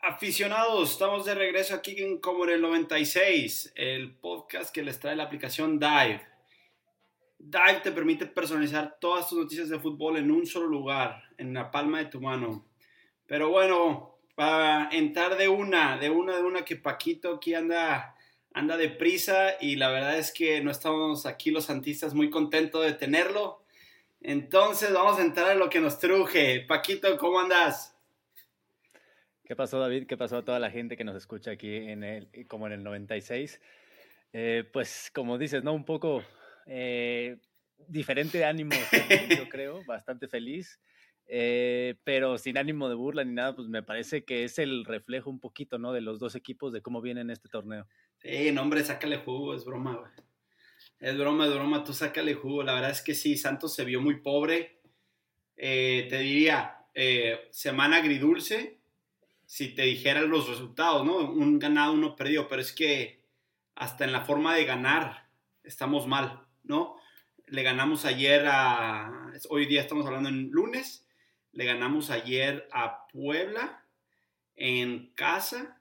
Aficionados, estamos de regreso aquí en Como en el 96, el podcast que les trae la aplicación Dive. Dive te permite personalizar todas tus noticias de fútbol en un solo lugar, en la palma de tu mano. Pero bueno, para entrar de una, de una, de una, que Paquito aquí anda, anda deprisa y la verdad es que no estamos aquí los santistas muy contentos de tenerlo. Entonces vamos a entrar en lo que nos truje. Paquito, ¿cómo andas? ¿Qué pasó, David? ¿Qué pasó a toda la gente que nos escucha aquí en el, como en el 96? Eh, pues como dices, ¿no? Un poco eh, diferente ánimo, yo creo, bastante feliz, eh, pero sin ánimo de burla ni nada, pues me parece que es el reflejo un poquito, ¿no? De los dos equipos, de cómo vienen este torneo. Sí, no, hombre, sácale jugo, es broma. Es broma, es broma, tú sácale jugo. La verdad es que sí, Santos se vio muy pobre. te diría, semana agridulce, si te dijeran los resultados, ¿no? Un ganado, uno perdido, pero es que hasta en la forma de ganar estamos mal, ¿no? Le ganamos ayer a, hoy día estamos hablando en lunes, le ganamos ayer a Puebla en casa,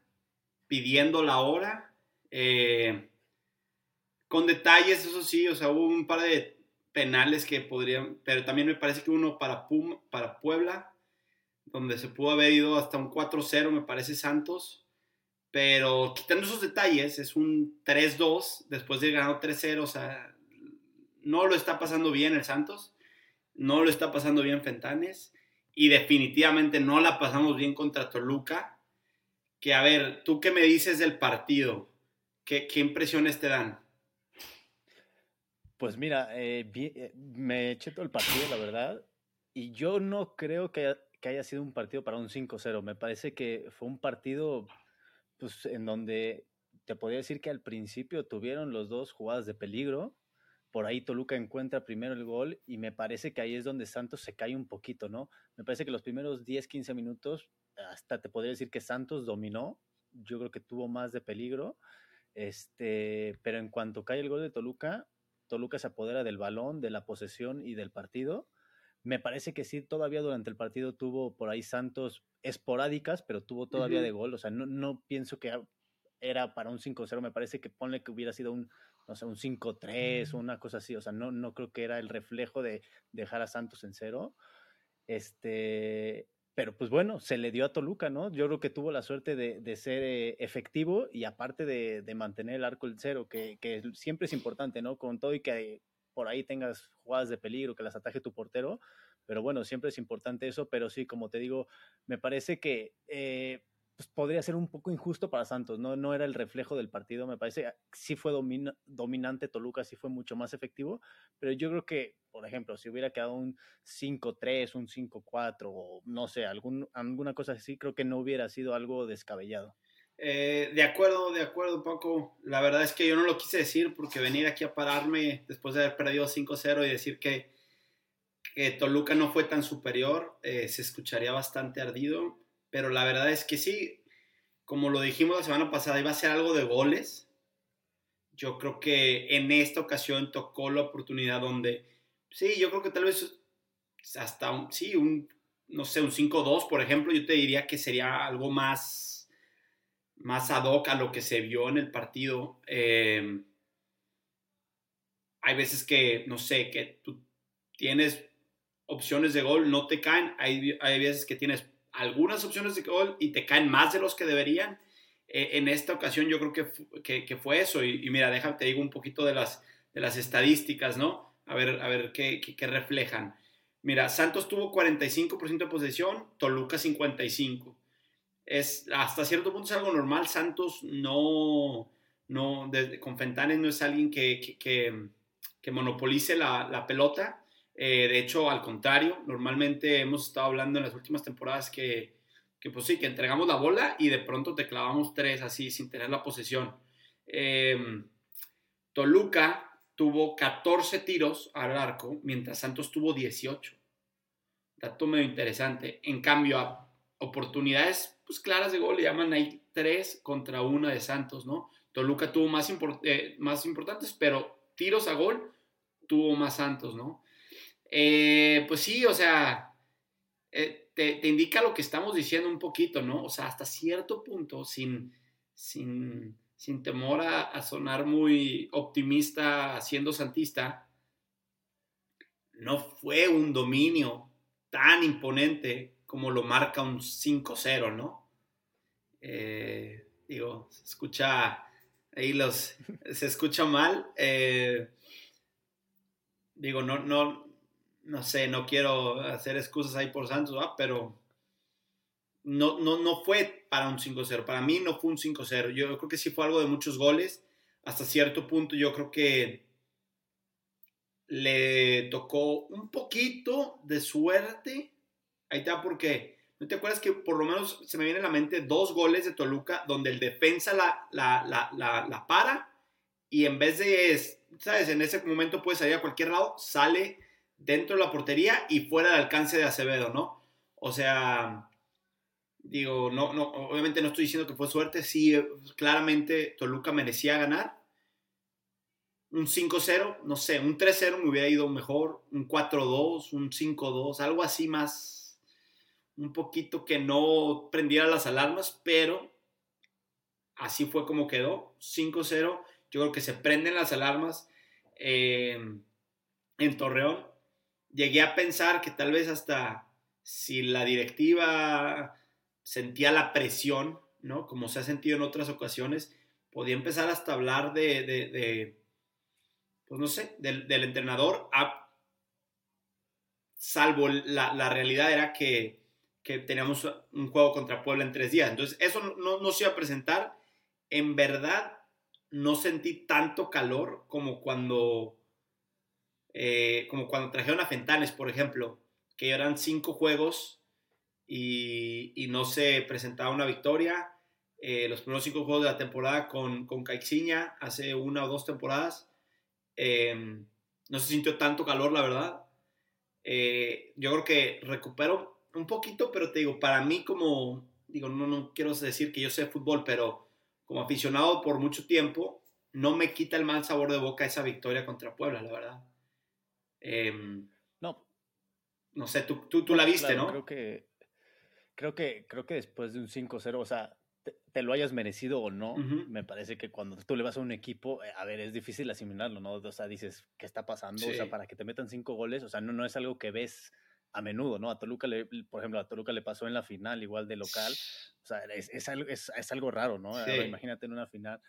pidiendo la hora, eh, con detalles, eso sí, o sea, hubo un par de penales que podrían, pero también me parece que uno para, Pum, para Puebla, donde se pudo haber ido hasta un 4-0, me parece Santos. Pero quitando esos detalles, es un 3-2 después de ganar 3-0. O sea, no lo está pasando bien el Santos. No lo está pasando bien Fentanes. Y definitivamente no la pasamos bien contra Toluca. Que a ver, ¿tú qué me dices del partido? ¿Qué, qué impresiones te dan? Pues mira, eh, eh, me eché todo el partido, la verdad. Y yo no creo que que haya sido un partido para un 5-0. Me parece que fue un partido pues, en donde te podría decir que al principio tuvieron los dos jugadas de peligro. Por ahí Toluca encuentra primero el gol y me parece que ahí es donde Santos se cae un poquito, ¿no? Me parece que los primeros 10, 15 minutos, hasta te podría decir que Santos dominó. Yo creo que tuvo más de peligro. Este, pero en cuanto cae el gol de Toluca, Toluca se apodera del balón, de la posesión y del partido me parece que sí, todavía durante el partido tuvo por ahí Santos esporádicas, pero tuvo todavía de gol. O sea, no, no pienso que era para un 5-0. Me parece que ponle que hubiera sido un, no sé, un 5-3 o una cosa así. O sea, no, no creo que era el reflejo de dejar a Santos en cero. Este, pero pues bueno, se le dio a Toluca, ¿no? Yo creo que tuvo la suerte de, de ser eh, efectivo y aparte de, de, mantener el arco en cero, que, que, siempre es importante, ¿no? Con todo y que por ahí tengas jugadas de peligro, que las ataje tu portero, pero bueno, siempre es importante eso, pero sí, como te digo, me parece que eh, pues podría ser un poco injusto para Santos, ¿no? no era el reflejo del partido, me parece, sí fue dominante Toluca, sí fue mucho más efectivo, pero yo creo que, por ejemplo, si hubiera quedado un 5-3, un 5-4 o no sé, algún, alguna cosa así, creo que no hubiera sido algo descabellado. Eh, de acuerdo, de acuerdo, Paco. La verdad es que yo no lo quise decir porque venir aquí a pararme después de haber perdido 5-0 y decir que, que, Toluca no fue tan superior, eh, se escucharía bastante ardido. Pero la verdad es que sí, como lo dijimos la semana pasada, iba a ser algo de goles. Yo creo que en esta ocasión tocó la oportunidad donde, sí, yo creo que tal vez hasta un, sí, un, no sé, un 5-2, por ejemplo, yo te diría que sería algo más más ad hoc a lo que se vio en el partido. Eh, hay veces que, no sé, que tú tienes opciones de gol, no te caen. Hay, hay veces que tienes algunas opciones de gol y te caen más de los que deberían. Eh, en esta ocasión yo creo que, que, fue eso. Y, mira, déjame, te digo un poquito de las, de las estadísticas, ¿no? A ver, a ver qué, qué reflejan. Mira, Santos tuvo 45% de posesión, Toluca 55% es hasta cierto punto es algo normal. Santos no, no con Fentanes no es alguien que, que, monopolice la, la pelota. Eh, de hecho, al contrario, normalmente hemos estado hablando en las últimas temporadas que, que, pues sí, que entregamos la bola y de pronto te clavamos tres así sin tener la posesión. Em, Toluca tuvo 14 tiros al arco, mientras Santos tuvo 18. Dato medio interesante. En cambio, a oportunidades pues, claras de gol, le llaman ahí tres contra una de Santos, ¿no? Toluca tuvo más, eh, más importantes, pero tiros a gol tuvo más Santos, ¿no? Eh, pues sí, o sea, eh, te, indica lo que estamos diciendo un poquito, ¿no? O sea, hasta cierto punto, sin, sin, sin temor a, sonar muy optimista siendo santista, no fue un dominio tan imponente como lo marca un 5-0, ¿no? Eh, digo, se escucha ahí los, se escucha mal. Digo, no, no, no sé, no quiero hacer excusas ahí por Santos, pero no, no, no fue para un 5-0. Para mí no fue un 5-0. Yo creo que sí fue algo de muchos goles. Hasta cierto punto yo creo que le tocó un poquito de suerte. Ahí está porque, ¿no te acuerdas que por lo menos se me viene a la mente dos goles de Toluca donde el defensa la, la, la para y en vez de, ¿sabes? En ese momento puede salir a cualquier lado, sale dentro de la portería y fuera del alcance de Acevedo, ¿no? O sea, digo, no, no, obviamente no estoy diciendo que fue suerte, sí, claramente Toluca merecía ganar. Un 5-0, no sé, un 3-0 me hubiera ido mejor, un 4-2, un 5-2, algo así más, un poquito que no prendiera las alarmas, pero así fue como quedó, 5-0, yo creo que se prenden las alarmas eh, en Torreón. Llegué a pensar que tal vez hasta si la directiva sentía la presión, ¿no? Como se ha sentido en otras ocasiones, podía empezar hasta hablar de, pues no sé, del, entrenador, salvo la, realidad era que, que, teníamos un juego contra Puebla en tres días. Entonces, eso no, no se iba a presentar. En verdad, no sentí tanto calor como cuando, eh, como cuando trajeron a Fentanes, por ejemplo, que eran cinco juegos y, no se presentaba una victoria. Eh, los primeros cinco juegos de la temporada con, con Caixinha hace una o dos temporadas. Em, no se sintió tanto calor, la verdad. Eh, yo creo que recupero un poquito, pero te digo, para mí como, digo, no, no quiero decir que yo sé fútbol, pero como aficionado por mucho tiempo, no me quita el mal sabor de boca esa victoria contra Puebla, la verdad. Em, no. No sé, tú, tú, tú la viste, ¿no? Creo que creo que, creo que después de un 5-0, o sea, te, lo hayas merecido o no, me parece que cuando tú le vas a un equipo, eh, a ver, es difícil asimilarlo, ¿no? O sea, dices, ¿qué está pasando? O sea, para que te metan cinco goles, o sea, no, no es algo que ves a menudo, ¿no? A Toluca, le, por ejemplo, a Toluca le pasó en la final, igual de local, o sea, es, es, algo, es, es algo raro, ¿no? imagínate en una final.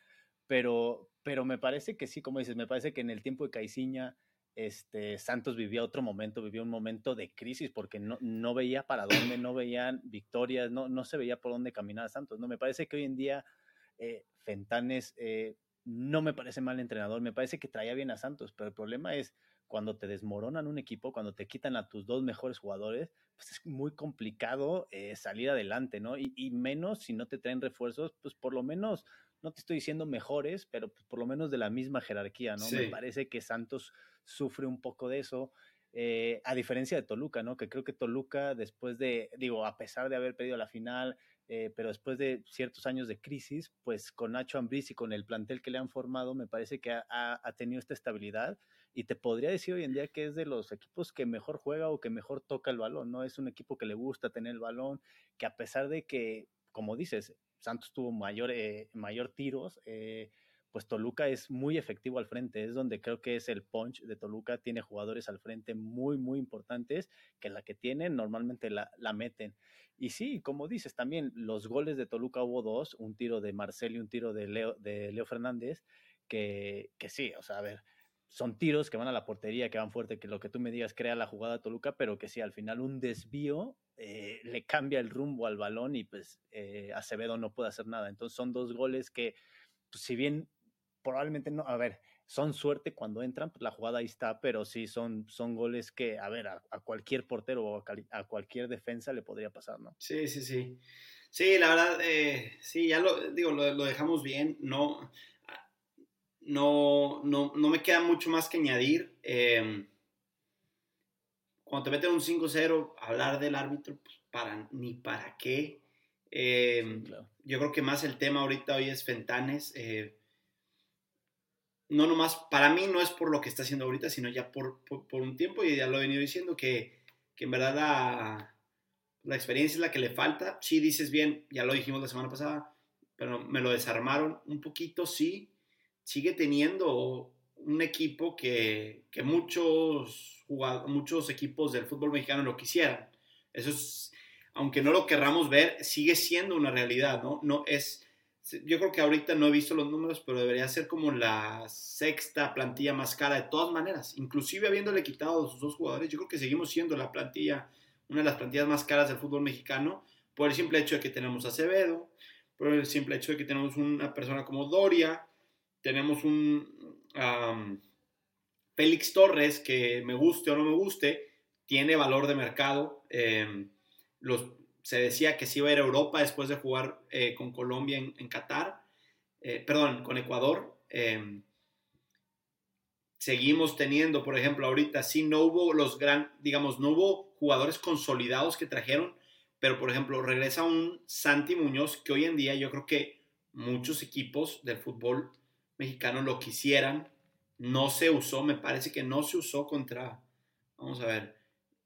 Pero, pero me parece que sí, como dices, me parece que en el tiempo de Caiciña, este, Santos vivía otro momento, vivía un momento de crisis porque no, no veía para dónde, no veían victorias, no, no se veía por dónde caminar Santos. No, me parece que hoy en día eh, Fentanes eh, no me parece mal entrenador, me parece que traía bien a Santos, pero el problema es cuando te desmoronan un equipo, cuando te quitan a tus dos mejores jugadores, pues es muy complicado eh, salir adelante, ¿no? Y, y, menos si no te traen refuerzos, pues por lo menos no te estoy diciendo mejores, pero pues, por lo menos de la misma jerarquía, ¿no? Me parece que Santos sufre un poco de eso. Eh, a diferencia de Toluca, ¿no? Que creo que Toluca, después de, digo, a pesar de haber perdido la final, eh, pero después de ciertos años de crisis, pues con Nacho Ambriz y con el plantel que le han formado, me parece que ha, ha, tenido esta estabilidad y te podría decir hoy en día que es de los equipos que mejor juega o que mejor toca el balón, ¿no? Es un equipo que le gusta tener el balón, que a pesar de que, como dices, Santos tuvo mayor, eh, mayor tiros, eh, pues Toluca es muy efectivo al frente, es donde creo que es el punch de Toluca, tiene jugadores al frente muy, muy importantes, que la que tienen normalmente la, meten. Y sí, como dices, también los goles de Toluca hubo dos, un tiro de Marcel y un tiro de Leo, de Leo Fernández, que, que sí, o sea, a ver, son tiros que van a la portería, que van fuerte, que lo que tú me digas crea la jugada Toluca, pero que sí, al final un desvío eh, le cambia el rumbo al balón y pues eh, Acevedo no puede hacer nada. Entonces son dos goles que, pues, si bien probablemente no, a ver, son suerte cuando entran, pues la jugada ahí está, pero sí son, son goles que, a ver, a, cualquier portero o a, cualquier defensa le podría pasar, ¿no? Sí, sí, sí. Sí, la verdad, eh, sí, ya lo digo, lo, dejamos bien, no no, no, no me queda mucho más que añadir. Em, cuando te meten un 5-0, hablar del árbitro, pues para, ni para qué. Eh, yo creo que más el tema ahorita hoy es Fentanes. Eh, no nomás, para mí no es por lo que está haciendo ahorita, sino ya por, por, un tiempo, y ya lo he venido diciendo, que, que en verdad la, la, experiencia es la que le falta. Sí dices bien, ya lo dijimos la semana pasada, pero me lo desarmaron un poquito, sí. Sigue teniendo un equipo que, que muchos, muchos equipos del fútbol mexicano lo quisieran. Eso es, aunque no lo querramos ver, sigue siendo una realidad, ¿no? No es yo creo que ahorita no he visto los números, pero debería ser como la sexta plantilla más cara de todas maneras. Inclusive habiéndole quitado a sus dos jugadores, yo creo que seguimos siendo la plantilla, una de las plantillas más caras del fútbol mexicano, por el simple hecho de que tenemos a Acevedo, por el simple hecho de que tenemos una persona como Doria, tenemos un Félix Torres, que me guste o no me guste, tiene valor de mercado. Em, se decía que sí iba a ir a Europa después de jugar eh, con Colombia en, Qatar, eh, perdón, con Ecuador. Em, seguimos teniendo, por ejemplo, ahorita sí no hubo los gran, digamos, no hubo jugadores consolidados que trajeron, pero por ejemplo, regresa un Santi Muñoz que hoy en día yo creo que muchos equipos del fútbol mexicano lo quisieran. No se usó, me parece que no se usó contra, vamos a ver,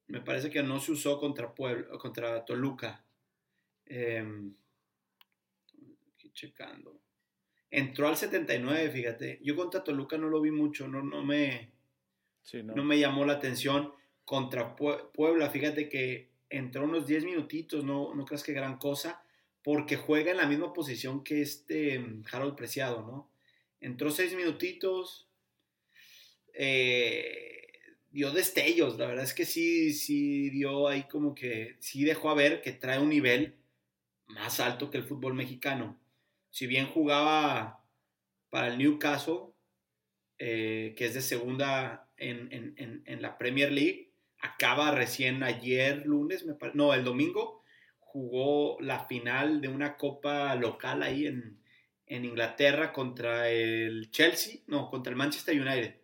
me parece que no se usó contra, Puebla, contra Toluca. Eh, checando. Entró al 79, fíjate. Yo contra Toluca no lo vi mucho, no, no, me, no. me llamó la atención. Contra Puebla, fíjate que entró unos 10 minutitos, no, no creas que gran cosa, porque juega en la misma posición que este mm, Harold Preciado, ¿no? Entró 6 minutitos. Eh, dio destellos, la verdad es que sí, sí dio ahí como que, sí dejó a ver que trae un nivel más alto que el fútbol mexicano. Si bien jugaba para el Newcastle, eh, que es de segunda en, la Premier League, acaba recién ayer, lunes, me no, el domingo, jugó la final de una copa local ahí en, en Inglaterra contra el Chelsea, no, contra el Manchester United.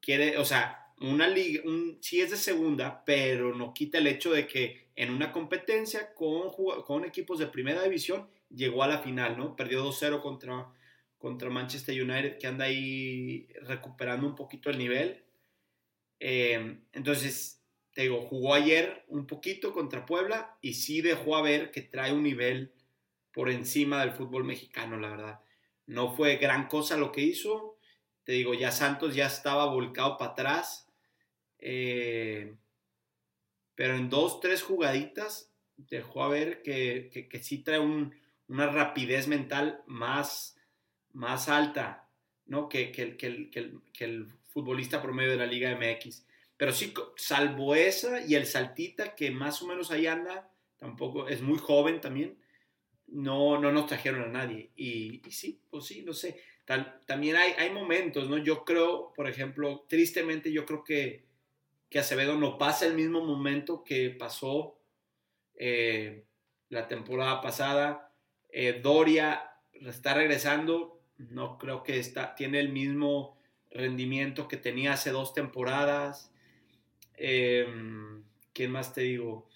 Quiere, o sea, una liga, un, sí es de segunda, pero no quita el hecho de que en una competencia con, con equipos de primera división llegó a la final, ¿no? Perdió 2-0 contra, contra Manchester United, que anda ahí recuperando un poquito el nivel. Eh, entonces, te digo, jugó ayer un poquito contra Puebla y sí dejó a ver que trae un nivel por encima del fútbol mexicano, la verdad. No fue gran cosa lo que hizo. Te digo, ya Santos ya estaba volcado para atrás eh, pero en dos, tres jugaditas dejó a ver que, que, sí trae una rapidez mental más, más alta ¿no? que, que, el, el, futbolista promedio de la Liga MX. Pero sí, salvo esa y el Saltita, que más o menos ahí anda, tampoco es muy joven también, no, no nos trajeron a nadie. Y, sí, pues sí, no sé. también hay, hay momentos, ¿no? Yo creo, por ejemplo, tristemente yo creo que que Acevedo no pasa el mismo momento que pasó eh, la temporada pasada. Eh, Doria está regresando, no creo que está, tiene el mismo rendimiento que tenía hace dos temporadas. Eh, ¿Quién más te digo?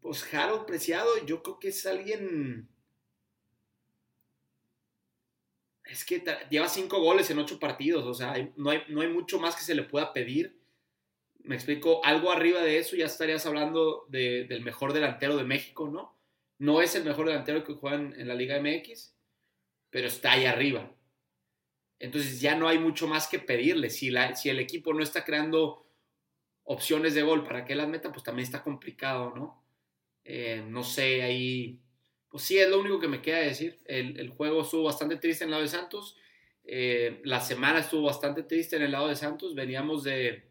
Pues Harold Preciado, yo creo que es alguien es que lleva cinco goles en ocho partidos, o sea, no, hay, no hay mucho más que se le pueda pedir. Me explico, algo arriba de eso ya estarías hablando del mejor delantero de México, ¿no? No es el mejor delantero que juega en, la Liga MX, pero está ahí arriba. Entonces ya no hay mucho más que pedirle. Si, la, si el equipo no está creando opciones de gol para que las meta, pues también está complicado, ¿no? Eh, no sé, ahí pues sí, es lo único que me queda decir. El, juego estuvo bastante triste en el lado de Santos. Eh, la semana estuvo bastante triste en el lado de Santos. Veníamos de,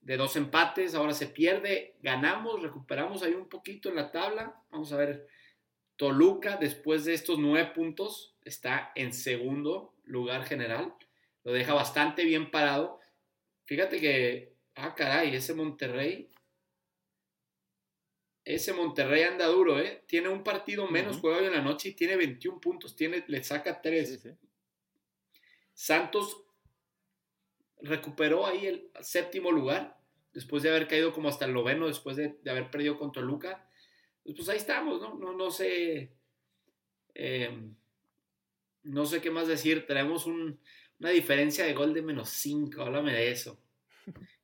dos empates, ahora se pierde. Ganamos, recuperamos ahí un poquito en la tabla. Vamos a ver. Toluca, después de estos nueve puntos, está en segundo lugar general. Lo deja bastante bien parado. Fíjate que, ah, caray, ese Monterrey ese Monterrey anda duro, ¿eh? Tiene un partido menos jugado en la noche y tiene 21 puntos, tiene, le saca 3. Santos, recuperó ahí el séptimo lugar, después de haber caído como hasta el noveno, después de, haber perdido con Toluca. Pues, pues ahí estamos, ¿no? No, no sé. Em, no sé qué más decir. Tenemos una diferencia de gol de menos 5. Háblame de eso.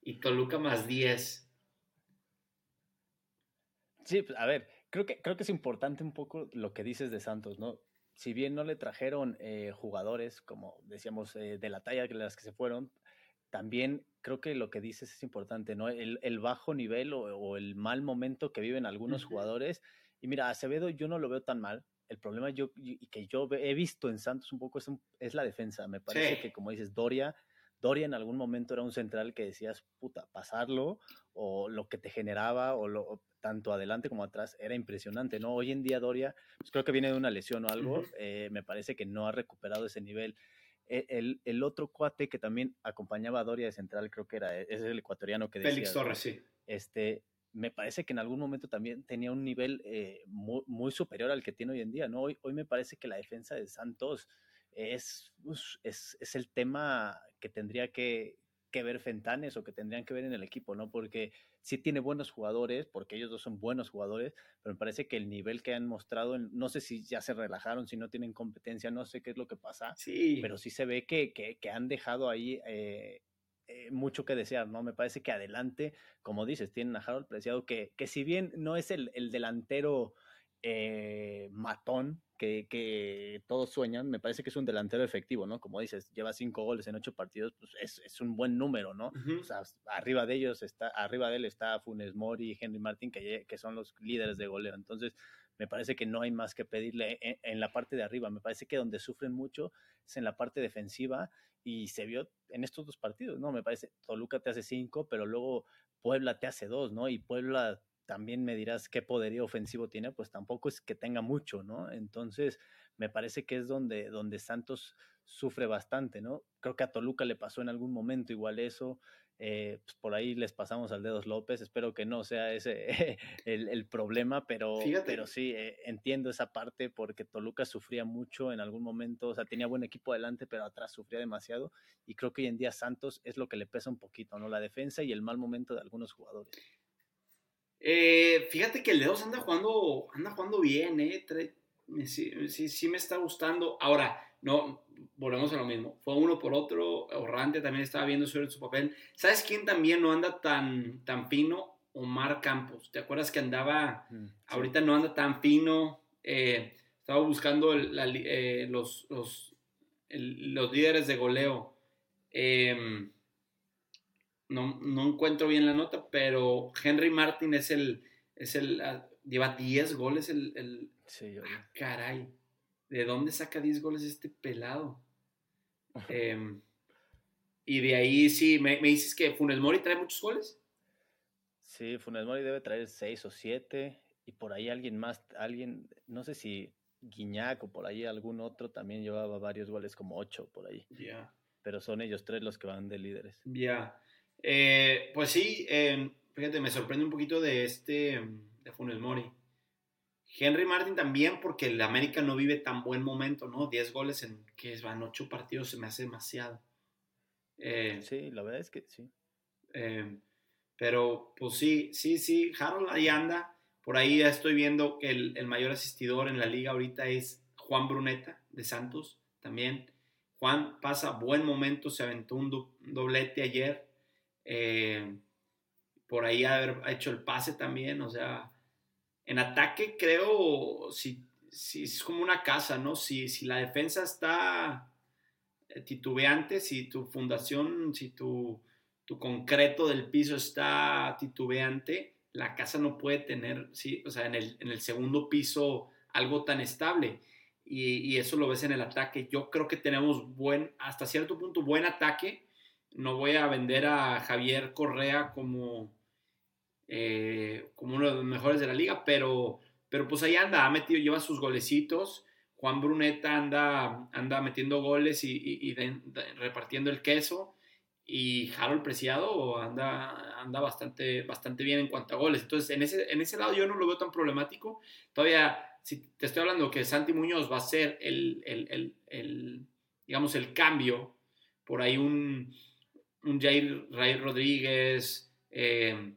Y Toluca más 10. Sí, pues, a ver, creo que, creo que es importante un poco lo que dices de Santos, ¿no? Si bien no le trajeron eh, jugadores, como decíamos, eh, de la talla de las que se fueron, también creo que lo que dices es importante, ¿no? El, bajo nivel o, el mal momento que viven algunos jugadores. Y mira, Acevedo yo no lo veo tan mal. El problema yo, y que yo he visto en Santos un poco es, es la defensa. Me parece que, como dices, Doria Doria en algún momento era un central que decías, puta, pasarlo o lo que te generaba o lo, tanto adelante como atrás era impresionante, ¿no? Hoy en día Doria, pues creo que viene de una lesión o algo, eh, me parece que no ha recuperado ese nivel. E, el, el, otro cuate que también acompañaba a Doria de central, creo que era, es el ecuatoriano que decía. Félix Torres, sí. Este, me parece que en algún momento también tenía un nivel eh, muy, muy, superior al que tiene hoy en día, ¿no? Hoy, hoy me parece que la defensa de Santos es, es, es el tema que tendría que, que, ver Fentanes o que tendrían que ver en el equipo, ¿no? Porque sí tiene buenos jugadores, porque ellos dos son buenos jugadores, pero me parece que el nivel que han mostrado, no sé si ya se relajaron, si no tienen competencia, no sé qué es lo que pasa, sí. pero sí se ve que, que, que han dejado ahí eh, eh, mucho que desear, ¿no? Me parece que adelante, como dices, tienen a Harold Preciado, que, que si bien no es el, el delantero eh, matón que, todos sueñan, me parece que es un delantero efectivo, ¿no? Como dices, lleva cinco goles en ocho partidos, pues es, un buen número, ¿no? O sea, arriba de ellos está, arriba de él está Funes Mori y Henry Martin, que, que son los líderes de goleo. Entonces, me parece que no hay más que pedirle en, en, la parte de arriba. Me parece que donde sufren mucho es en la parte defensiva y se vio en estos dos partidos, ¿no? Me parece, Toluca te hace cinco, pero luego Puebla te hace dos, ¿no? Y Puebla también me dirás qué poderío ofensivo tiene, pues tampoco es que tenga mucho, ¿no? Entonces, me parece que es donde, donde Santos sufre bastante, ¿no? Creo que a Toluca le pasó en algún momento igual eso, eh, pues por ahí les pasamos al Dedos López, espero que no sea ese el, problema, pero, pero sí, eh, entiendo esa parte porque Toluca sufría mucho en algún momento, o sea, tenía buen equipo adelante, pero atrás sufría demasiado y creo que hoy en día Santos es lo que le pesa un poquito, ¿no? La defensa y el mal momento de algunos jugadores. Eh, fíjate que el Dedos anda jugando, anda jugando bien, ¿eh? Sí, sí, me está gustando. Ahora, no, volvemos a lo mismo. Fue uno por otro. Orrante también estaba viendo en su papel. ¿Sabes quién también no anda tan, tan fino? Omar Campos. ¿Te acuerdas que andaba, mm, ahorita no anda tan fino? Eh, estaba buscando eh, los, los, los, líderes de goleo. Eh, no, no encuentro bien la nota, pero Henry Martin es el, es el, ah, lleva 10 goles el, el sí, ah, caray, ¿de dónde saca 10 goles este pelado? Em, y de ahí sí, me, dices que Funes Mori trae muchos goles. Sí, Funes Mori debe traer 6 o 7 y por ahí alguien más, alguien, no sé si Guiñac o por ahí algún otro también llevaba varios goles, como 8 por ahí. Ya. Pero son ellos tres los que van de líderes. Ya. Eh, pues sí, em, fíjate, me sorprende un poquito de este, de Funes Mori. Henry Martin también, porque el América no vive tan buen momento, ¿no? 10 goles en que van 8 partidos se me hace demasiado. Eh, sí, la verdad es que sí. Pero, pues sí, sí, sí, Harold ahí anda. Por ahí ya estoy viendo que el, el, mayor asistidor en la liga ahorita es Juan Bruneta de Santos también. Juan pasa buen momento, se aventó un doblete ayer. Eh, por ahí haber hecho el pase también, o sea, en ataque creo, si, si es como una casa, ¿no? Si, si la defensa está eh, titubeante, si tu fundación, si tu, tu concreto del piso está titubeante, la casa no puede tener, sí, o sea, en el, en el segundo piso algo tan estable. Y, y, eso lo ves en el ataque. Yo creo que tenemos buen, hasta cierto punto, buen ataque, no voy a vender a Javier Correa como, eh, como uno de los mejores de la liga, pero, pero pues ahí anda, ha metido, lleva sus golecitos. Juan Bruneta anda, anda metiendo goles y, repartiendo el queso. Y Harold Preciado anda, anda bastante, bastante bien en cuanto a goles. Entonces, en ese, en ese lado yo no lo veo tan problemático. Todavía, si te estoy hablando que Santi Muñoz va a ser el, el digamos, el cambio, por ahí un, un Jair Ray Rodríguez. Eh,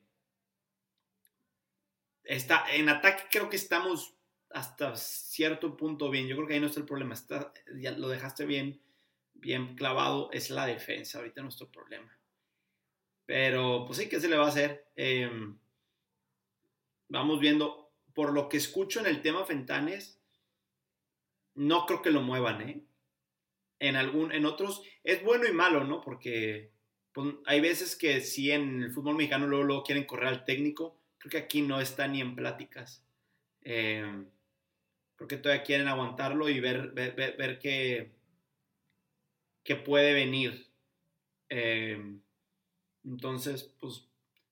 está, en ataque creo que estamos hasta cierto punto bien. Yo creo que ahí no está el problema. Está, ya lo dejaste bien, bien clavado. Es la defensa ahorita nuestro problema. Pero pues sí, ¿qué se le va a hacer? Em, vamos viendo. Por lo que escucho en el tema Fentanes, no creo que lo muevan, ¿eh? En, algún, en otros es bueno y malo, ¿no? Porque pues, hay veces que sí en el fútbol mexicano luego, luego, quieren correr al técnico. Creo que aquí no está ni en pláticas. Eh, creo que todavía quieren aguantarlo y ver, ver, ver, qué, puede venir. Eh, entonces, pues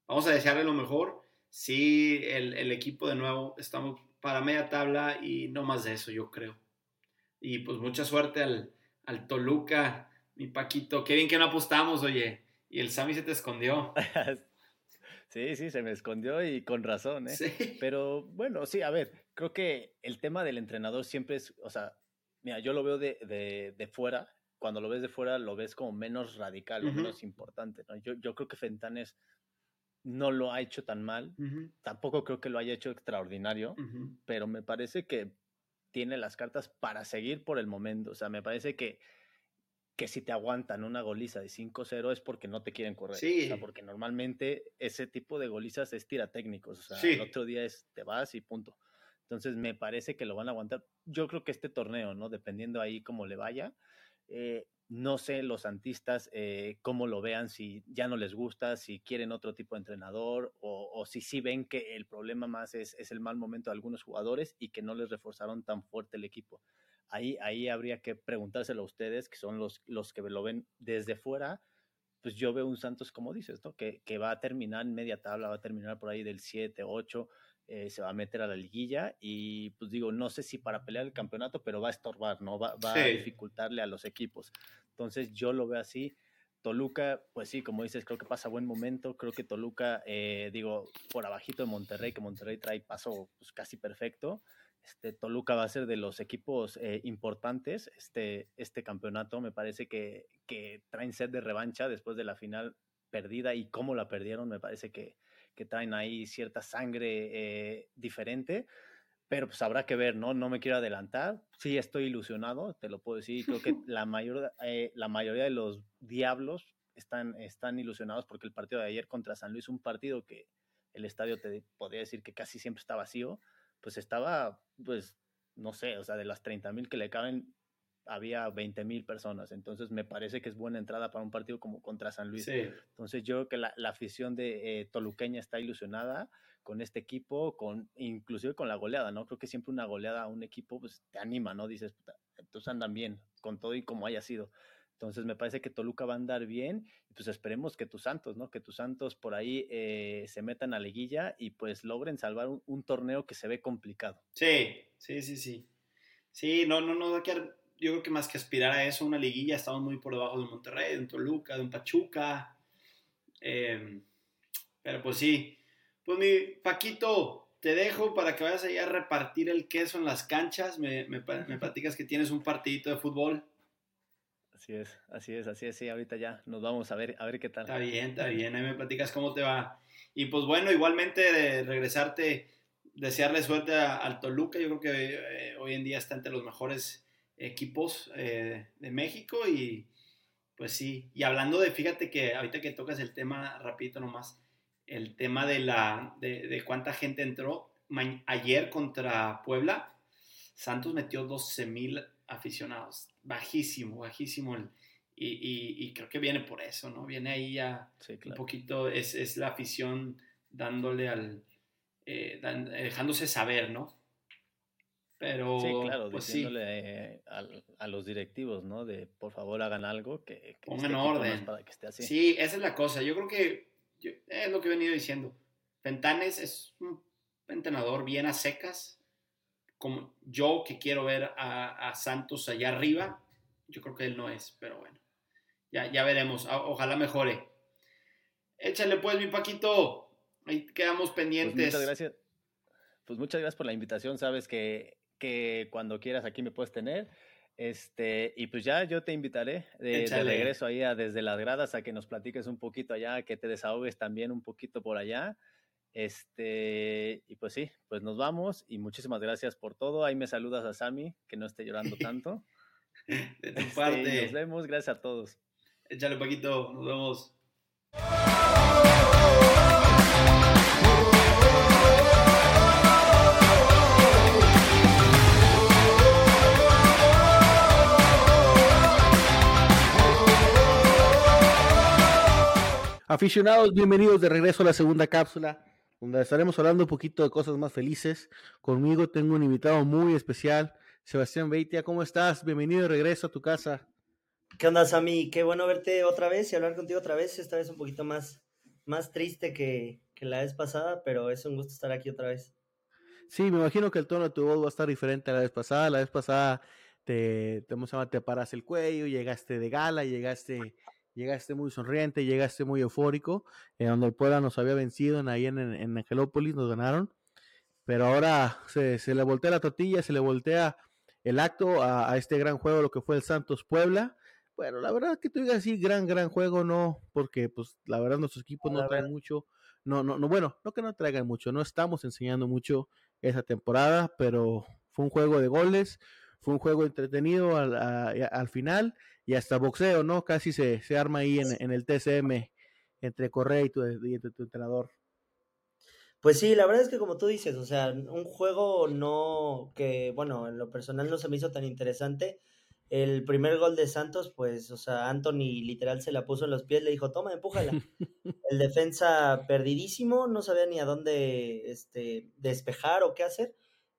vamos a desearle lo mejor. Sí, el, el equipo de nuevo estamos para media tabla y no más de eso, yo creo. Y pues mucha suerte al, al Toluca, mi Paquito. Qué bien que no apostamos, oye. Y el Sammy se te escondió. sí, sí, se me escondió y con razón, ¿eh? Sí. Pero bueno, sí, a ver, creo que el tema del entrenador siempre es, o sea, mira, yo lo veo de, de, de fuera. Cuando lo ves de fuera, lo ves como menos radical o menos importante. ¿no? Yo, yo creo que Fentanes no lo ha hecho tan mal. Tampoco creo que lo haya hecho extraordinario, pero me parece que tiene las cartas para seguir por el momento. O sea, me parece que, que si te aguantan una goliza de 5-0 es porque no te quieren correr. Sí. O sea, porque normalmente ese tipo de golizas es tira técnicos. O sea, el otro día es te vas y punto. Entonces me parece que lo van a aguantar. Yo creo que este torneo, ¿no? Dependiendo ahí cómo le vaya. Eh, no sé los santistas eh, cómo lo vean, si ya no les gusta, si quieren otro tipo de entrenador o, si sí ven que el problema más es, el mal momento de algunos jugadores y que no les reforzaron tan fuerte el equipo. Ahí, ahí habría que preguntárselo a ustedes, que son los, los que lo ven desde fuera. Pues yo veo un Santos, como dices, ¿no? que, que va a terminar en media tabla, va a terminar por ahí del 7, 8 eh, se va a meter a la liguilla y pues digo, no sé si para pelear el campeonato, pero va a estorbar, ¿no? Va, a dificultarle a los equipos. Entonces yo lo veo así. Toluca, pues sí, como dices, creo que pasa buen momento. Creo que Toluca, eh, digo, por abajito de Monterrey, que Monterrey trae paso pues, casi perfecto. Este, Toluca va a ser de los equipos eh, importantes este, este campeonato. Me parece que, que traen sed de revancha después de la final perdida y cómo la perdieron. Me parece que, que traen ahí cierta sangre eh, diferente, pero pues habrá que ver, ¿no? No me quiero adelantar. Sí, estoy ilusionado, te lo puedo decir. Creo que la, mayor, eh, la mayoría de los diablos están, están ilusionados porque el partido de ayer contra San Luis, un partido que el estadio te podría decir que casi siempre está vacío, pues estaba, pues, no sé, o sea, de las 30 mil que le caben, había 20 mil personas. Entonces me parece que es buena entrada para un partido como contra San Luis. Entonces yo creo que la, afición de eh, Toluqueña está ilusionada con este equipo, con inclusive con la goleada, ¿no? Creo que siempre una goleada a un equipo pues te anima, ¿no? Dices, entonces andan bien, con todo y como haya sido. Entonces me parece que Toluca va a andar bien y pues esperemos que tus Santos, ¿no? Que tus Santos por ahí eh, se metan a liguilla y pues logren salvar un, un, torneo que se ve complicado. Sí, sí, sí, sí. Sí, no, no, no, yo creo que más que aspirar a eso, una liguilla, estamos muy por debajo de Monterrey, de un Toluca, de un Pachuca. Em, pero pues sí. Pues mi Paquito, te dejo para que vayas allá a repartir el queso en las canchas. Me, me, me platicas que tienes un partidito de fútbol. Así es, así es, así es. Sí, ahorita ya nos vamos a ver, a ver qué tal. Está bien, está bien. Ahí me platicas cómo te va. Y pues bueno, igualmente de regresarte, desearle suerte al Toluca. Yo creo que eh, hoy en día está entre los mejores equipos eh, de México y pues sí, y hablando de, fíjate que ahorita que tocas el tema, rapidito nomás, el tema de, la, de, cuánta gente entró, ayer contra Puebla, Santos metió 12 mil aficionados, bajísimo, bajísimo, y, y, creo que viene por eso, ¿no? Viene ahí ya un poquito, es, es, la afición dándole al, eh, dejándose saber, ¿no? Pero, sí, claro, pues diciéndole a, los directivos, ¿no? De por favor hagan algo que, pongan orden para que esté así. Sí, esa es la cosa. Yo creo que es lo que he venido diciendo. Fentanes es un entrenador bien a secas. Como yo que quiero ver a, Santos allá arriba, yo creo que él no es, pero bueno, ya, ya veremos. ojalá mejore. Échale pues, mi Paquito. Ahí quedamos pues pendientes. muchas gracias. Pues muchas gracias por la invitación. Sabes que que cuando quieras aquí me puedes tener. Este, y pues ya yo te invitaré de, regreso ahí desde las gradas a que nos platiques un poquito allá, que te desahogues también un poquito por allá. Este, y pues sí, pues nos vamos y muchísimas gracias por todo. Ahí me saludas a Sammy, que no esté llorando tanto. de tu parte. Este, nos vemos, gracias a todos. Échale un poquito, nos vemos. Aficionados, bienvenidos de regreso a la segunda cápsula, donde estaremos hablando un poquito de cosas más felices. Conmigo tengo un invitado muy especial, Sebastián Beitia. ¿Cómo estás? Bienvenido de regreso a tu casa. ¿Qué onda, Sammy? Qué bueno verte otra vez y hablar contigo otra vez. Esta vez un poquito más, más triste que, la vez pasada, pero es un gusto estar aquí otra vez. Sí, me imagino que el tono de tu voz va a estar diferente a la vez pasada. La vez pasada te, te, te paras el cuello, llegaste de gala, llegaste llegaste muy sonriente, llegaste muy eufórico, en donde el Puebla nos había vencido en, ahí en, en Angelópolis, nos ganaron, pero ahora se, le voltea la tortilla, se le voltea el acto a, este gran juego, lo que fue el Santos Puebla. Bueno, la verdad que tú digas así, gran, gran juego, no, porque pues la verdad nuestros equipos no traen mucho, no, no, no, bueno, no que no traigan mucho, no estamos enseñando mucho esa temporada, pero fue un juego de goles, fue un juego entretenido al, al final y hasta boxeo, ¿no? Casi se, se arma ahí en, en, el TCM entre Correa y tu, tu entrenador. Pues sí, la verdad es que como tú dices, o sea, un juego no que, bueno, en lo personal no se me hizo tan interesante. El primer gol de Santos, pues, o sea, Anthony literal se la puso en los pies, le dijo, toma, empújala. El defensa perdidísimo, no sabía ni a dónde este, despejar o qué hacer.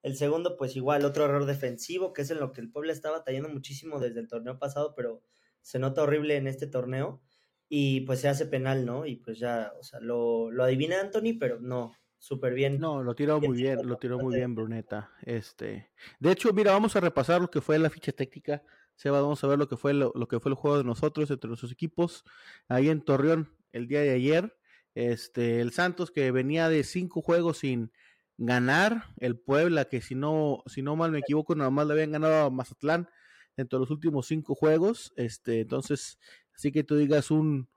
El segundo, pues igual, otro error defensivo, que es en lo que el Puebla estaba batallando muchísimo desde el torneo pasado, pero se nota horrible en este torneo. Y pues se hace penal, ¿no? Y pues ya, o sea, lo, lo adivina Anthony, pero no, súper bien. No, lo tiró muy bien, lo tiró muy bien Bruneta. Este, de hecho, mira, vamos a repasar lo que fue la ficha técnica. Seba, vamos a ver lo que fue lo, lo, que fue el juego de nosotros entre nuestros equipos ahí en Torreón el día de ayer. Este, el Santos que venía de cinco juegos sin ganar el Puebla, que si no, si no mal me equivoco, nada más le habían ganado a Mazatlán dentro de los últimos cinco juegos. Este, entonces, así que tú digas un,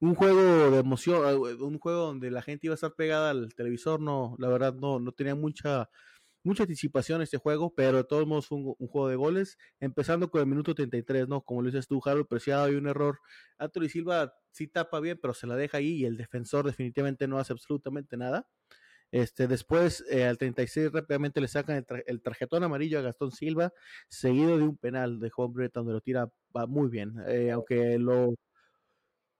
un juego de emoción, ah, un juego donde la gente iba a estar pegada al televisor, no, la verdad no, no tenía mucha, mucha anticipación este juego, pero de todos modos fue un, juego de goles, empezando con el minuto 33, ¿no? Como lo dices tú, Harold Preciado, hay un error. Anthony Silva sí tapa bien, pero se la deja ahí y el defensor definitivamente no hace absolutamente nada. Este, después, eh, al 36, rápidamente le sacan el, tarjetón amarillo a Gastón Silva, seguido de un penal de Juan Breta, donde lo tira va muy bien. Eh, aunque lo,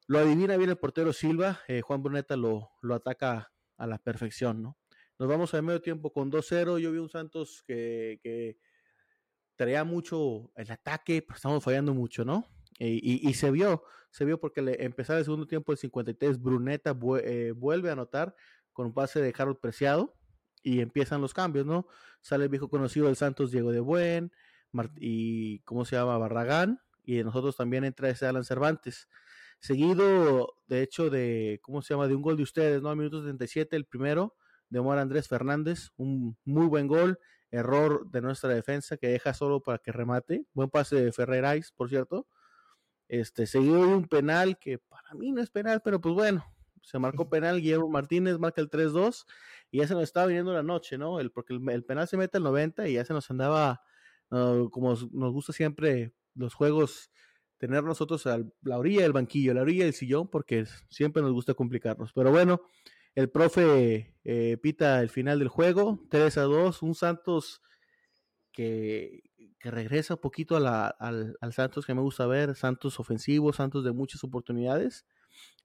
lo adivina bien el portero Silva, eh, Juan Bruneta lo, lo ataca a la perfección, ¿no? Nos vamos al medio tiempo con 2-0. Yo vi un Santos que, que, traía mucho el ataque, pero estamos fallando mucho, ¿no? Y, y, se vio, se vio porque le, empezaba el segundo tiempo el 53, Bruneta vuelve a anotar, con un pase de Harold Preciado y empiezan los cambios, ¿no? Sale el viejo conocido del Santos, Diego de Buen, y ¿cómo se llama? Barragán, y de nosotros también entra ese Alan Cervantes. Seguido, de hecho, de, ¿cómo se llama? De un gol de ustedes, ¿no? A minutos 77, el primero, de Omar Andrés Fernández, un muy buen gol, error de nuestra defensa que deja solo para que remate, buen pase de Ferrerais, por cierto. Este, seguido de un penal que para mí no es penal, pero pues bueno, se marcó penal, Guillermo Martínez marca el 3-2 y ya se nos estaba viniendo la noche, ¿no? El, porque el, penal se mete al 90 y ya se nos andaba, como nos gusta siempre los juegos, tener nosotros a la orilla del banquillo, la orilla del sillón, porque siempre nos gusta complicarnos. Pero bueno, el profe eh, pita el final del juego, 3 a 2, un Santos que, que regresa un poquito al, al Santos que me gusta ver, Santos ofensivo, Santos de muchas oportunidades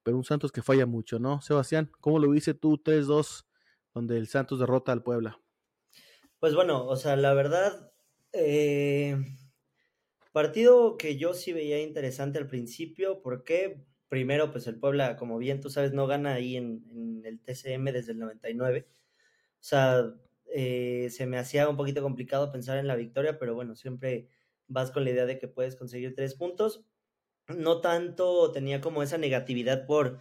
pero un Santos que falla mucho, ¿no? Sebastián, ¿cómo lo viste tú 3-2 donde el Santos derrota al Puebla? Pues bueno, o sea, la verdad, eh, partido que yo sí veía interesante al principio, porque primero, pues el Puebla, como bien tú sabes, no gana ahí en, el TCM desde el 99. O sea, eh, se me hacía un poquito complicado pensar en la victoria, pero bueno, siempre vas con la idea de que puedes conseguir tres puntos no tanto tenía como esa negatividad por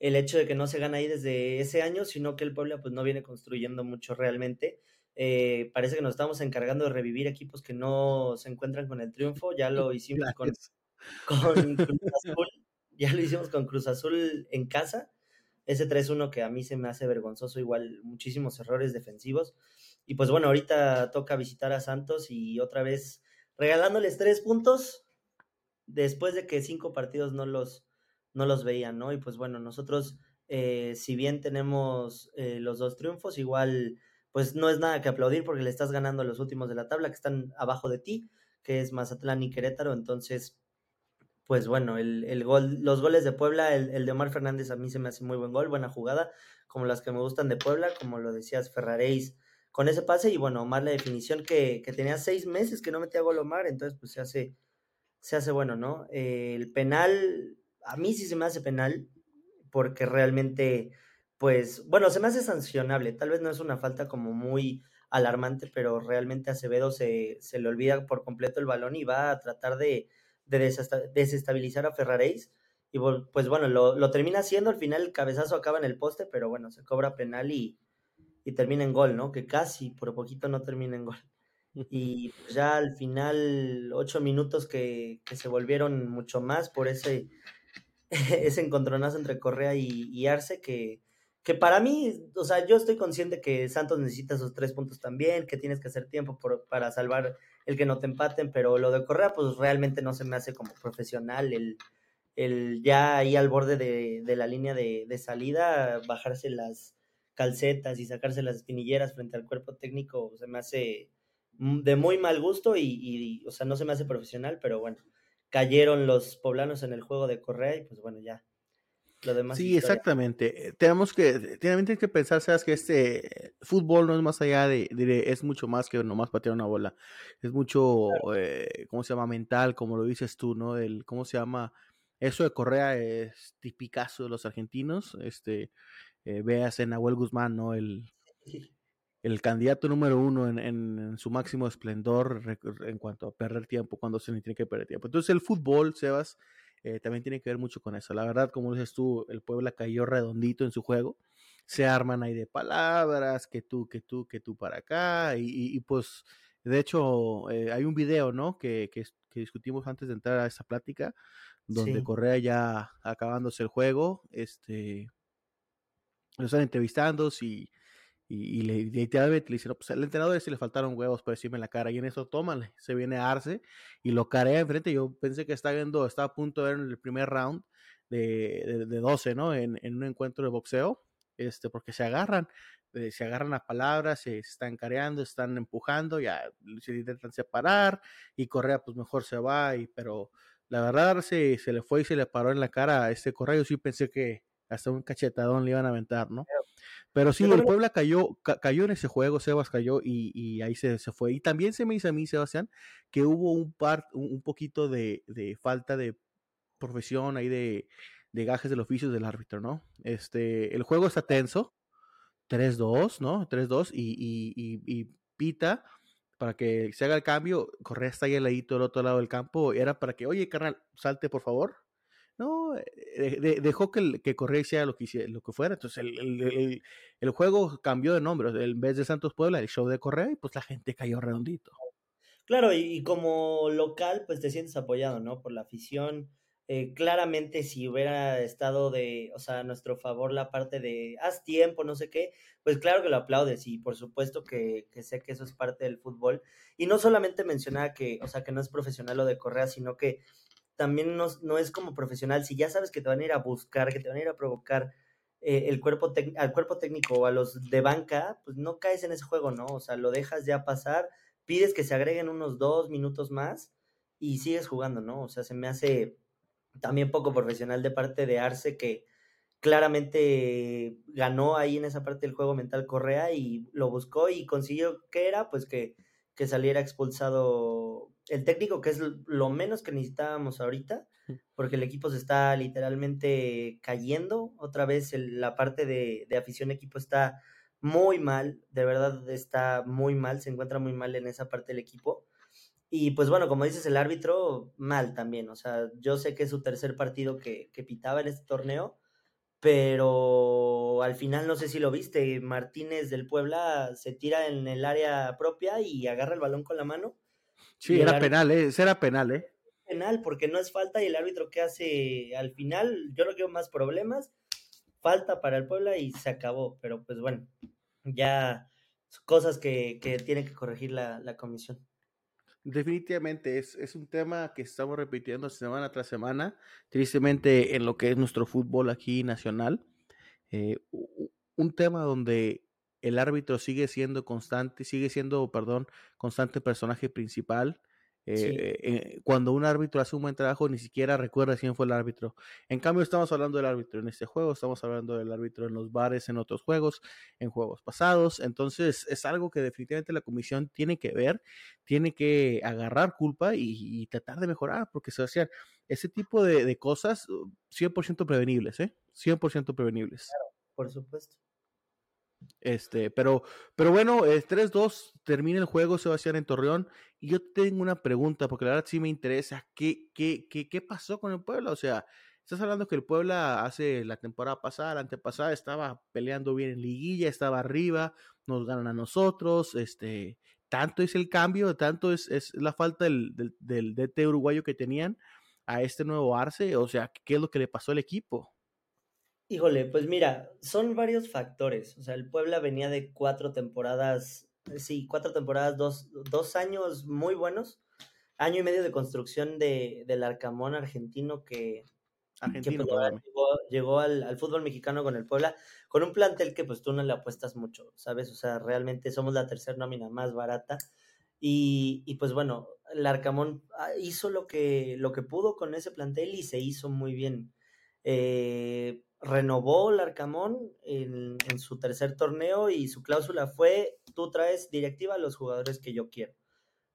el hecho de que no se gana ahí desde ese año, sino que el Puebla pues no viene construyendo mucho realmente. Eh, parece que nos estamos encargando de revivir equipos que no se encuentran con el triunfo. Ya lo hicimos con, con Cruz Azul. Ya lo hicimos con Cruz Azul en casa. Ese 3-1 que a mí se me hace vergonzoso, igual muchísimos errores defensivos. Y pues bueno, ahorita toca visitar a Santos y otra vez regalándoles tres puntos después de que cinco partidos no los, no los veían, ¿no? Y pues bueno, nosotros, eh, si bien tenemos eh, los dos triunfos, igual pues no es nada que aplaudir porque le estás ganando a los últimos de la tabla que están abajo de ti, que es Mazatlán y Querétaro. Entonces, pues bueno, el, el gol, los goles de Puebla, el, de Omar Fernández a mí se me hace muy buen gol, buena jugada, como las que me gustan de Puebla, como lo decías, Ferraréis con ese pase y bueno, Omar la definición que, que tenía seis meses que no metía gol Omar, entonces pues se hace, se hace bueno, ¿no? El penal, a mí sí se me hace penal, porque realmente pues, bueno, se me hace sancionable. Tal vez no es una falta como muy alarmante, pero realmente Acevedo se, se le olvida por completo el balón y va a tratar de, de desestabilizar a Ferraréis. Y pues bueno, lo, lo, termina haciendo, al final el cabezazo acaba en el poste, pero bueno, se cobra penal y, y termina en gol, ¿no? Que casi por poquito no termina en gol. Y pues ya al final, ocho minutos que, que se volvieron mucho más por ese, ese encontronazo entre Correa y, Arce, que, que para mí, o sea, yo estoy consciente que Santos necesita esos tres puntos también, que tienes que hacer tiempo para salvar el que no te empaten, pero lo de Correa, pues realmente no se me hace como profesional el, el ya ahí al borde de, de la línea de, de, salida, bajarse las calcetas y sacarse las espinilleras frente al cuerpo técnico, se me hace de muy mal gusto y, y, o sea, no se me hace profesional, pero bueno, cayeron los poblanos en el juego de Correa y pues bueno, ya sí, exactamente. Eh, tenemos que, tienes que pensar, sabes que este fútbol no es más allá de, es mucho más que nomás patear una bola. Es mucho, eh, ¿cómo se llama? Mental, como lo dices tú, ¿no? El, ¿cómo se llama? Eso de Correa es tipicazo de los argentinos. Este, eh, veas en Nahuel Guzmán, ¿no? El, el candidato número uno en, en, su máximo esplendor en cuanto a perder tiempo, cuando se le tiene que perder tiempo. Entonces el fútbol, Sebas, eh, también tiene que ver mucho con eso. La verdad, como dices tú, el Puebla cayó redondito en su juego. Se arman ahí de palabras, que tú, que tú, que tú para acá. Y, pues, de hecho, eh, hay un video, ¿no? Que, que, discutimos antes de entrar a esa plática, donde Correa ya acabándose el juego, este, lo están entrevistando, si y, le, literalmente le dicen, pues al entrenador si le faltaron huevos para decirme en la cara. Y en eso, tómale. Se viene a Arce y lo carea enfrente. Yo pensé que está viendo, estaba a punto de ver en el primer round de, de, 12, ¿no? En, en, un encuentro de boxeo. Este, porque se agarran, eh, se agarran a palabras, se, están careando, están empujando, ya se intentan separar. Y Correa, pues mejor se va. Y, pero la verdad, se, se le fue y se le paró en la cara a este Correa. Yo sí pensé que hasta un cachetadón le iban a aventar, ¿no? Pero sí, el Puebla cayó, cayó en ese juego, Sebas cayó y, y ahí se, se, fue. Y también se me hizo a mí, Sebastián, que hubo un par, un, poquito de, de, falta de profesión ahí de, de gajes del oficio del árbitro, ¿no? Este, el juego está tenso, 3-2, ¿no? 3-2 y, y, y, y, pita para que se haga el cambio, Correa está ahí al ladito del otro lado del campo, era para que, oye, carnal, salte por favor, no, eh, dejó que, que Correa hiciera lo que, lo que fuera. Entonces el, el, el, juego cambió de nombre. En vez de Santos Puebla, el show de Correa, y pues la gente cayó redondito. Claro, y, como local, pues te sientes apoyado, ¿no? Por la afición. Eh, claramente, si hubiera estado de, o sea, a nuestro favor la parte de haz tiempo, no sé qué, pues claro que lo aplaudes y por supuesto que, que sé que eso es parte del fútbol. Y no solamente mencionaba que, o sea, que no es profesional lo de Correa, sino que también no, no, es como profesional. Si ya sabes que te van a ir a buscar, que te van a ir a provocar eh, el cuerpo al cuerpo técnico o a los de banca, pues no caes en ese juego, ¿no? O sea, lo dejas ya pasar, pides que se agreguen unos dos minutos más y sigues jugando, ¿no? O sea, se me hace también poco profesional de parte de Arce que claramente ganó ahí en esa parte del juego mental Correa y lo buscó y consiguió que era, pues que, que saliera expulsado el técnico, que es lo menos que necesitábamos ahorita, porque el equipo se está literalmente cayendo. Otra vez la parte de, de afición equipo está muy mal, de verdad está muy mal, se encuentra muy mal en esa parte del equipo. Y pues bueno, como dices, el árbitro mal también. O sea, yo sé que es su tercer partido que, que pitaba en este torneo, pero al final no sé si lo viste, Martínez del Puebla se tira en el área propia y agarra el balón con la mano. Sí, era penal, ¿eh? era penal, ¿eh? Penal, porque no es falta y el árbitro que hace al final, yo no quiero más problemas, falta para el Puebla y se acabó, pero pues bueno, ya cosas que, que tiene que corregir la, la comisión. Definitivamente es, es, un tema que estamos repitiendo semana tras semana, tristemente en lo que es nuestro fútbol aquí nacional. Eh, un tema donde el árbitro sigue siendo constante, sigue siendo, perdón, constante personaje principal, eh, eh, cuando un árbitro hace un buen trabajo, ni siquiera recuerda quién fue el árbitro. En cambio, estamos hablando del árbitro en este juego, estamos hablando del árbitro en los bares, en otros juegos, en juegos pasados. Entonces, es algo que definitivamente la comisión tiene que ver, tiene que agarrar culpa y, tratar de mejorar, porque se hacían ese tipo de, de cosas 100% uh, prevenibles, ¿eh? 100% prevenibles. Claro, por supuesto. Este, pero, pero bueno, el 3-2 termina el juego, Sebastián en Torreón. Y yo tengo una pregunta, porque la verdad sí me interesa. ¿Qué, qué, qué, qué pasó con el Puebla? O sea, estás hablando que el Puebla hace la temporada pasada, la antepasada, estaba peleando bien en liguilla, estaba arriba, nos ganan a nosotros. Este, tanto es el cambio, tanto es, es la falta del, del, del DT uruguayo que tenían a este nuevo Arce. O sea, ¿qué es lo que le pasó al equipo? Híjole, pues mira, son varios factores. O sea, el Puebla venía de cuatro temporadas, eh, sí, cuatro temporadas, dos, dos años muy buenos, año y medio de construcción de, del Arcamón argentino que, argentino, pues, llegó, al, al, fútbol mexicano con el Puebla, con un plantel que pues tú no le apuestas mucho, ¿sabes? O sea, realmente somos la tercera nómina más barata. Y, y, pues bueno, el Arcamón ah, hizo lo que, lo que pudo con ese plantel y se hizo muy bien. Eh, renovó el Arcamón en, en, su tercer torneo y su cláusula fue, tú traes directiva a los jugadores que yo quiero.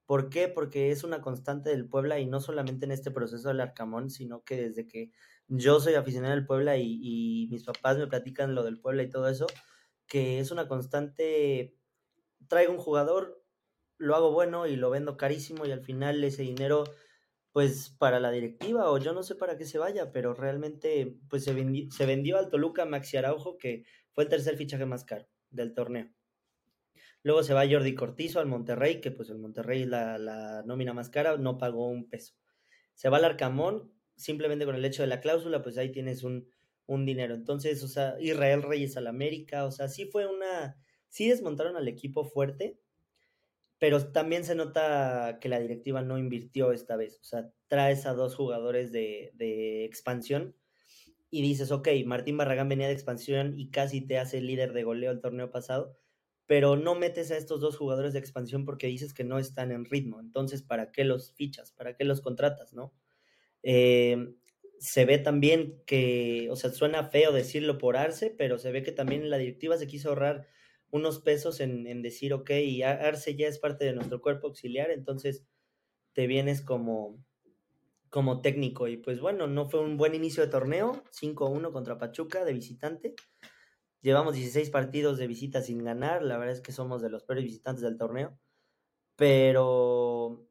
¿Por qué? Porque es una constante del Puebla y no solamente en este proceso del Arcamón, sino que desde que yo soy aficionado del Puebla y, y mis papás me platican lo del Puebla y todo eso, que es una constante, traigo un jugador, lo hago bueno y lo vendo carísimo y al final ese dinero pues para la directiva o yo no sé para qué se vaya, pero realmente pues se, vendió, se vendió al Toluca Maxi Araujo, que fue el tercer fichaje más caro del torneo. Luego se va Jordi Cortizo al Monterrey, que pues el Monterrey la, la nómina más cara, no pagó un peso. Se va al Arcamón, simplemente con el hecho de la cláusula, pues ahí tienes un, un dinero. Entonces, o sea, Israel Reyes al América, o sea, sí fue una, sí desmontaron al equipo fuerte, pero también se nota que la directiva no invirtió esta vez. O sea, traes a dos jugadores de, expansión y dices, ok, Martín Barragán venía de expansión y casi te hace líder de goleo el torneo pasado, pero no metes a estos dos jugadores de expansión porque dices que no están en ritmo. Entonces, ¿para qué los fichas? ¿Para qué los contratas? ¿No? Eh, se ve también que, o sea, suena feo decirlo por Arce, pero se ve que también la directiva se quiso ahorrar unos pesos en, en decir, ok, Arce ya es parte de nuestro cuerpo auxiliar, entonces te vienes como, como técnico. Y pues bueno, no fue un buen inicio de torneo, 5-1 contra Pachuca de visitante. Llevamos 16 partidos de visita sin ganar, la verdad es que somos de los peores visitantes del torneo. Pero,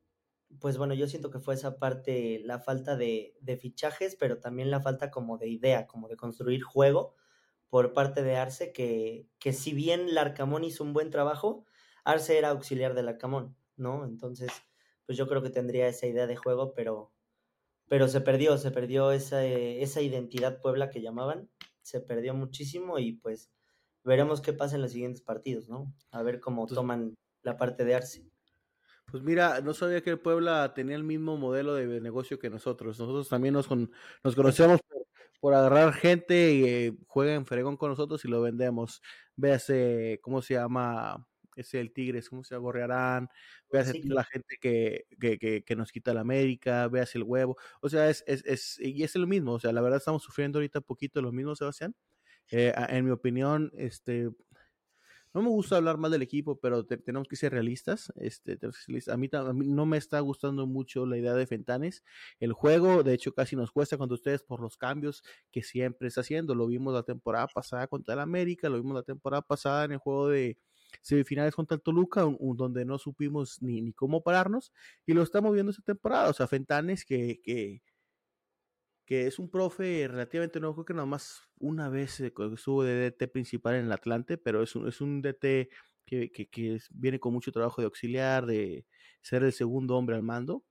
pues bueno, yo siento que fue esa parte, la falta de, de fichajes, pero también la falta como de idea, como de construir juego por parte de Arce, que, que si bien Larcamón hizo un buen trabajo, Arce era auxiliar de Larcamón, ¿no? Entonces, pues yo creo que tendría esa idea de juego, pero, pero se perdió, se perdió esa, esa identidad Puebla que llamaban, se perdió muchísimo y pues veremos qué pasa en los siguientes partidos, ¿no? A ver cómo toman la parte de Arce. Pues mira, no sabía que el Puebla tenía el mismo modelo de negocio que nosotros. Nosotros también nos, con, nos conocemos por agarrar gente y eh, juega en fregón con nosotros y lo vendemos. Véase, ¿cómo se llama? Ese el Tigres, ¿cómo se? Gorrearán, véase sí. la gente que, que, que, que, nos quita la América, véase el huevo. O sea, es, es, es, y es lo mismo. O sea, la verdad estamos sufriendo ahorita un poquito lo mismo, Sebastián. Eh, en mi opinión, este, no me gusta hablar mal del equipo, pero te, tenemos que ser realistas. Este, a, mí, a, mí, no me está gustando mucho la idea de Fentanes. El juego, de hecho, casi nos cuesta contra ustedes por los cambios que siempre está haciendo. Lo vimos la temporada pasada contra el América, lo vimos la temporada pasada en el juego de semifinales contra el Toluca, donde no supimos ni, ni, cómo pararnos, y lo estamos viendo esta temporada. O sea, Fentanes que, que que es un profe relativamente nuevo, creo que nada más una vez estuvo de DT principal en el Atlante, pero es un, es un DT que, que, viene con mucho trabajo de auxiliar, de ser el segundo hombre al mando.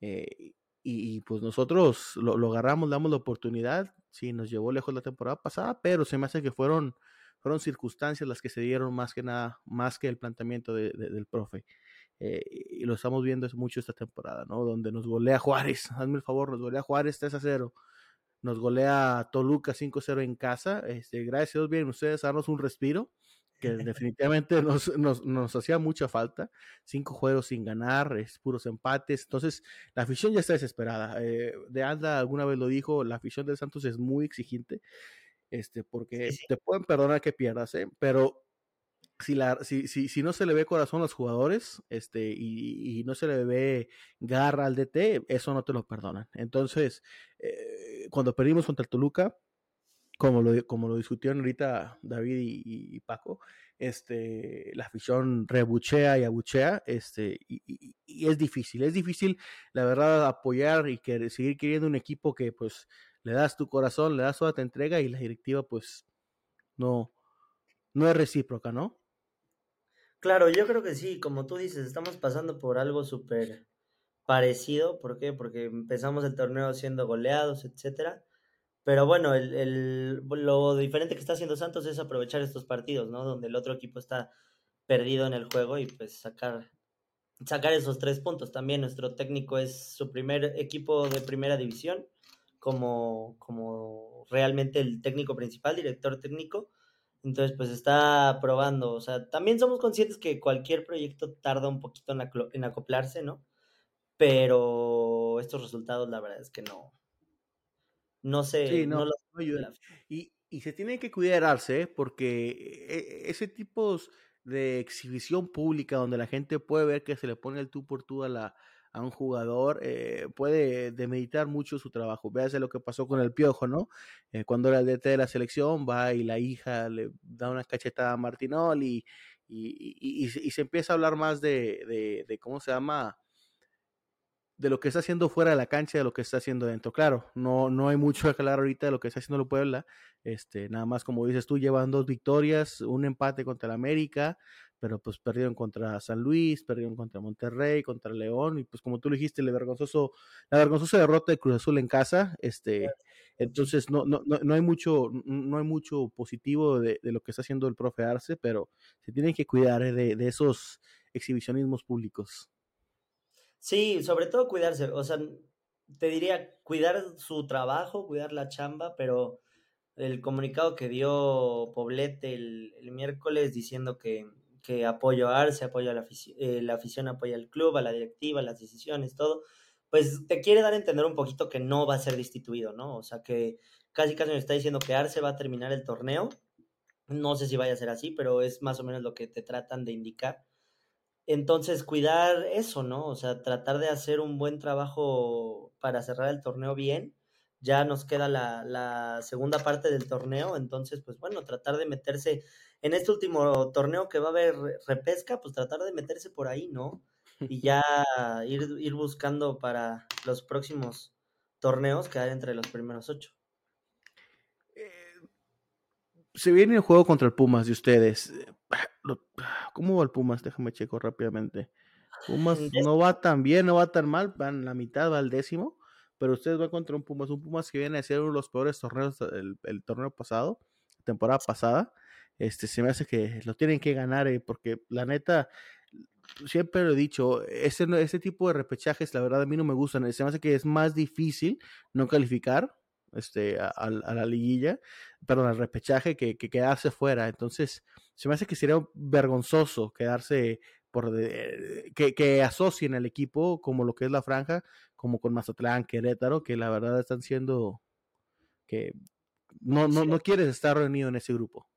Eh, y, pues nosotros lo, lo, agarramos, damos la oportunidad. Sí, nos llevó lejos la temporada pasada, pero se me hace que fueron, fueron circunstancias las que se dieron más que nada, más que el planteamiento de, del profe. Eh, y lo estamos viendo mucho esta temporada, ¿no? Donde nos golea Juárez, hazme el favor, nos golea Juárez 3 a 0, nos golea Toluca 5-0 en casa. Este, gracias a Dios, bien ustedes darnos un respiro que definitivamente nos, nos, nos, hacía mucha falta. Cinco juegos sin ganar, es puros empates. Entonces, la afición ya está desesperada. Eh, de Anda alguna vez lo dijo, la afición del Santos es muy exigente, este, porque te pueden perdonar que pierdas, ¿eh? pero si, la, si, si, si, no se le ve corazón a los jugadores este, y, y, no se le ve garra al DT, eso no te lo perdonan. Entonces, eh, cuando perdimos contra el Toluca, como lo, como lo discutieron ahorita David y, Paco, este, la afición rebuchea y abuchea, este, y, es difícil, es difícil, la verdad, apoyar y que, seguir queriendo un equipo que, pues, le das tu corazón, le das toda tu entrega y la directiva, pues, no, no es recíproca, ¿no? Claro, yo creo que sí, como tú dices, estamos pasando por algo súper parecido, ¿por qué? Porque empezamos el torneo siendo goleados, etcétera, pero bueno, el, el, lo diferente que está haciendo Santos es aprovechar estos partidos, ¿no? Donde el otro equipo está perdido en el juego y pues sacar, sacar esos tres puntos. También nuestro técnico es su primer equipo de primera división, como, como realmente el técnico principal, director técnico. Entonces, pues está probando. O sea, también somos conscientes que cualquier proyecto tarda un poquito en, en acoplarse, ¿no? Pero estos resultados, la verdad es que no, no sé, no, lo y, y, se tiene que cuidarse porque e, ese tipo de exhibición pública donde la gente puede ver que se le pone el tú por tú a, la, a un jugador, eh, puede demeditar mucho su trabajo. Véase lo que pasó con el Piojo, ¿no? Eh, cuando era el DT de la selección, va y la hija le da una cachetada a Martinol y, y, y, y se empieza a hablar más de, de, de ¿cómo se llama? de lo que está haciendo fuera de la cancha de lo que está haciendo dentro. Claro, no, no hay mucho que hablar ahorita de lo que está haciendo el Puebla. Este, nada más como dices tú, llevan dos victorias, un empate contra el América, pero pues perdieron contra San Luis, perdieron contra Monterrey, contra León, y pues como tú dijiste, el vergonzoso, la vergonzosa derrota de Cruz Azul en casa, este, entonces no, no, no, hay mucho, no hay mucho positivo de, lo que está haciendo el profe Arce, pero se tienen que cuidar eh, de, de esos exhibicionismos públicos. Sí, sobre todo cuidarse, o sea, te diría cuidar su trabajo, cuidar la chamba, pero el comunicado que dio Poblete el, miércoles diciendo que, que apoyo a Arce, apoyo a la afición, eh, la afición apoya al club, a la directiva, las decisiones, todo, pues te quiere dar a entender un poquito que no va a ser destituido, ¿no? O sea, que casi casi me está diciendo que Arce va a terminar el torneo. No sé si vaya a ser así, pero es más o menos lo que te tratan de indicar. Entonces, cuidar eso, ¿no? O sea, tratar de hacer un buen trabajo para cerrar el torneo bien. Ya nos queda la segunda parte del torneo, entonces, pues bueno, tratar de meterse en este último torneo que va a haber repesca, pues tratar de meterse por ahí, ¿no? Y ya ir, ir buscando para los próximos torneos quedar entre los primeros ocho. Eh, se viene el juego contra el Pumas de ustedes. ¿Cómo va el Pumas? Déjame checo rápidamente. Pumas no va tan bien, no va tan mal, van la mitad, va al décimo, pero ustedes van contra un Pumas, un Pumas que viene a ser uno de los peores torneos del el torneo pasado, temporada pasada. Este, se me hace que lo tienen que ganar, eh, porque la neta, siempre lo he dicho, ese, ese tipo de repechajes, la verdad, a mí no me gustan. Se me hace que es más difícil no calificar este, a, la liguilla, perdón, al repechaje que, quedarse fuera. Entonces, se me hace que sería vergonzoso quedarse por que, que asocien al equipo como lo que es la franja, como con Mazatlán, Querétaro, que la verdad están siendo que no, no, no quieres estar reunido en ese grupo.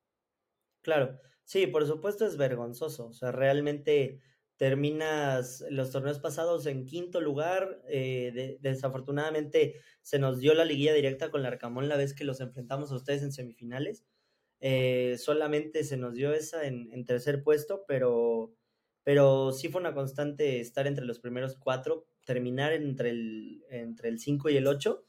Claro, sí, por supuesto es vergonzoso. O sea, realmente terminas los torneos pasados en quinto lugar. Eh, desafortunadamente se nos dio la liguilla directa con el Arcamón la vez que los enfrentamos a ustedes en semifinales. Eh, solamente se nos dio esa en, tercer puesto, pero, pero sí fue una constante estar entre los primeros cuatro, terminar entre el, entre el 5 y el 8.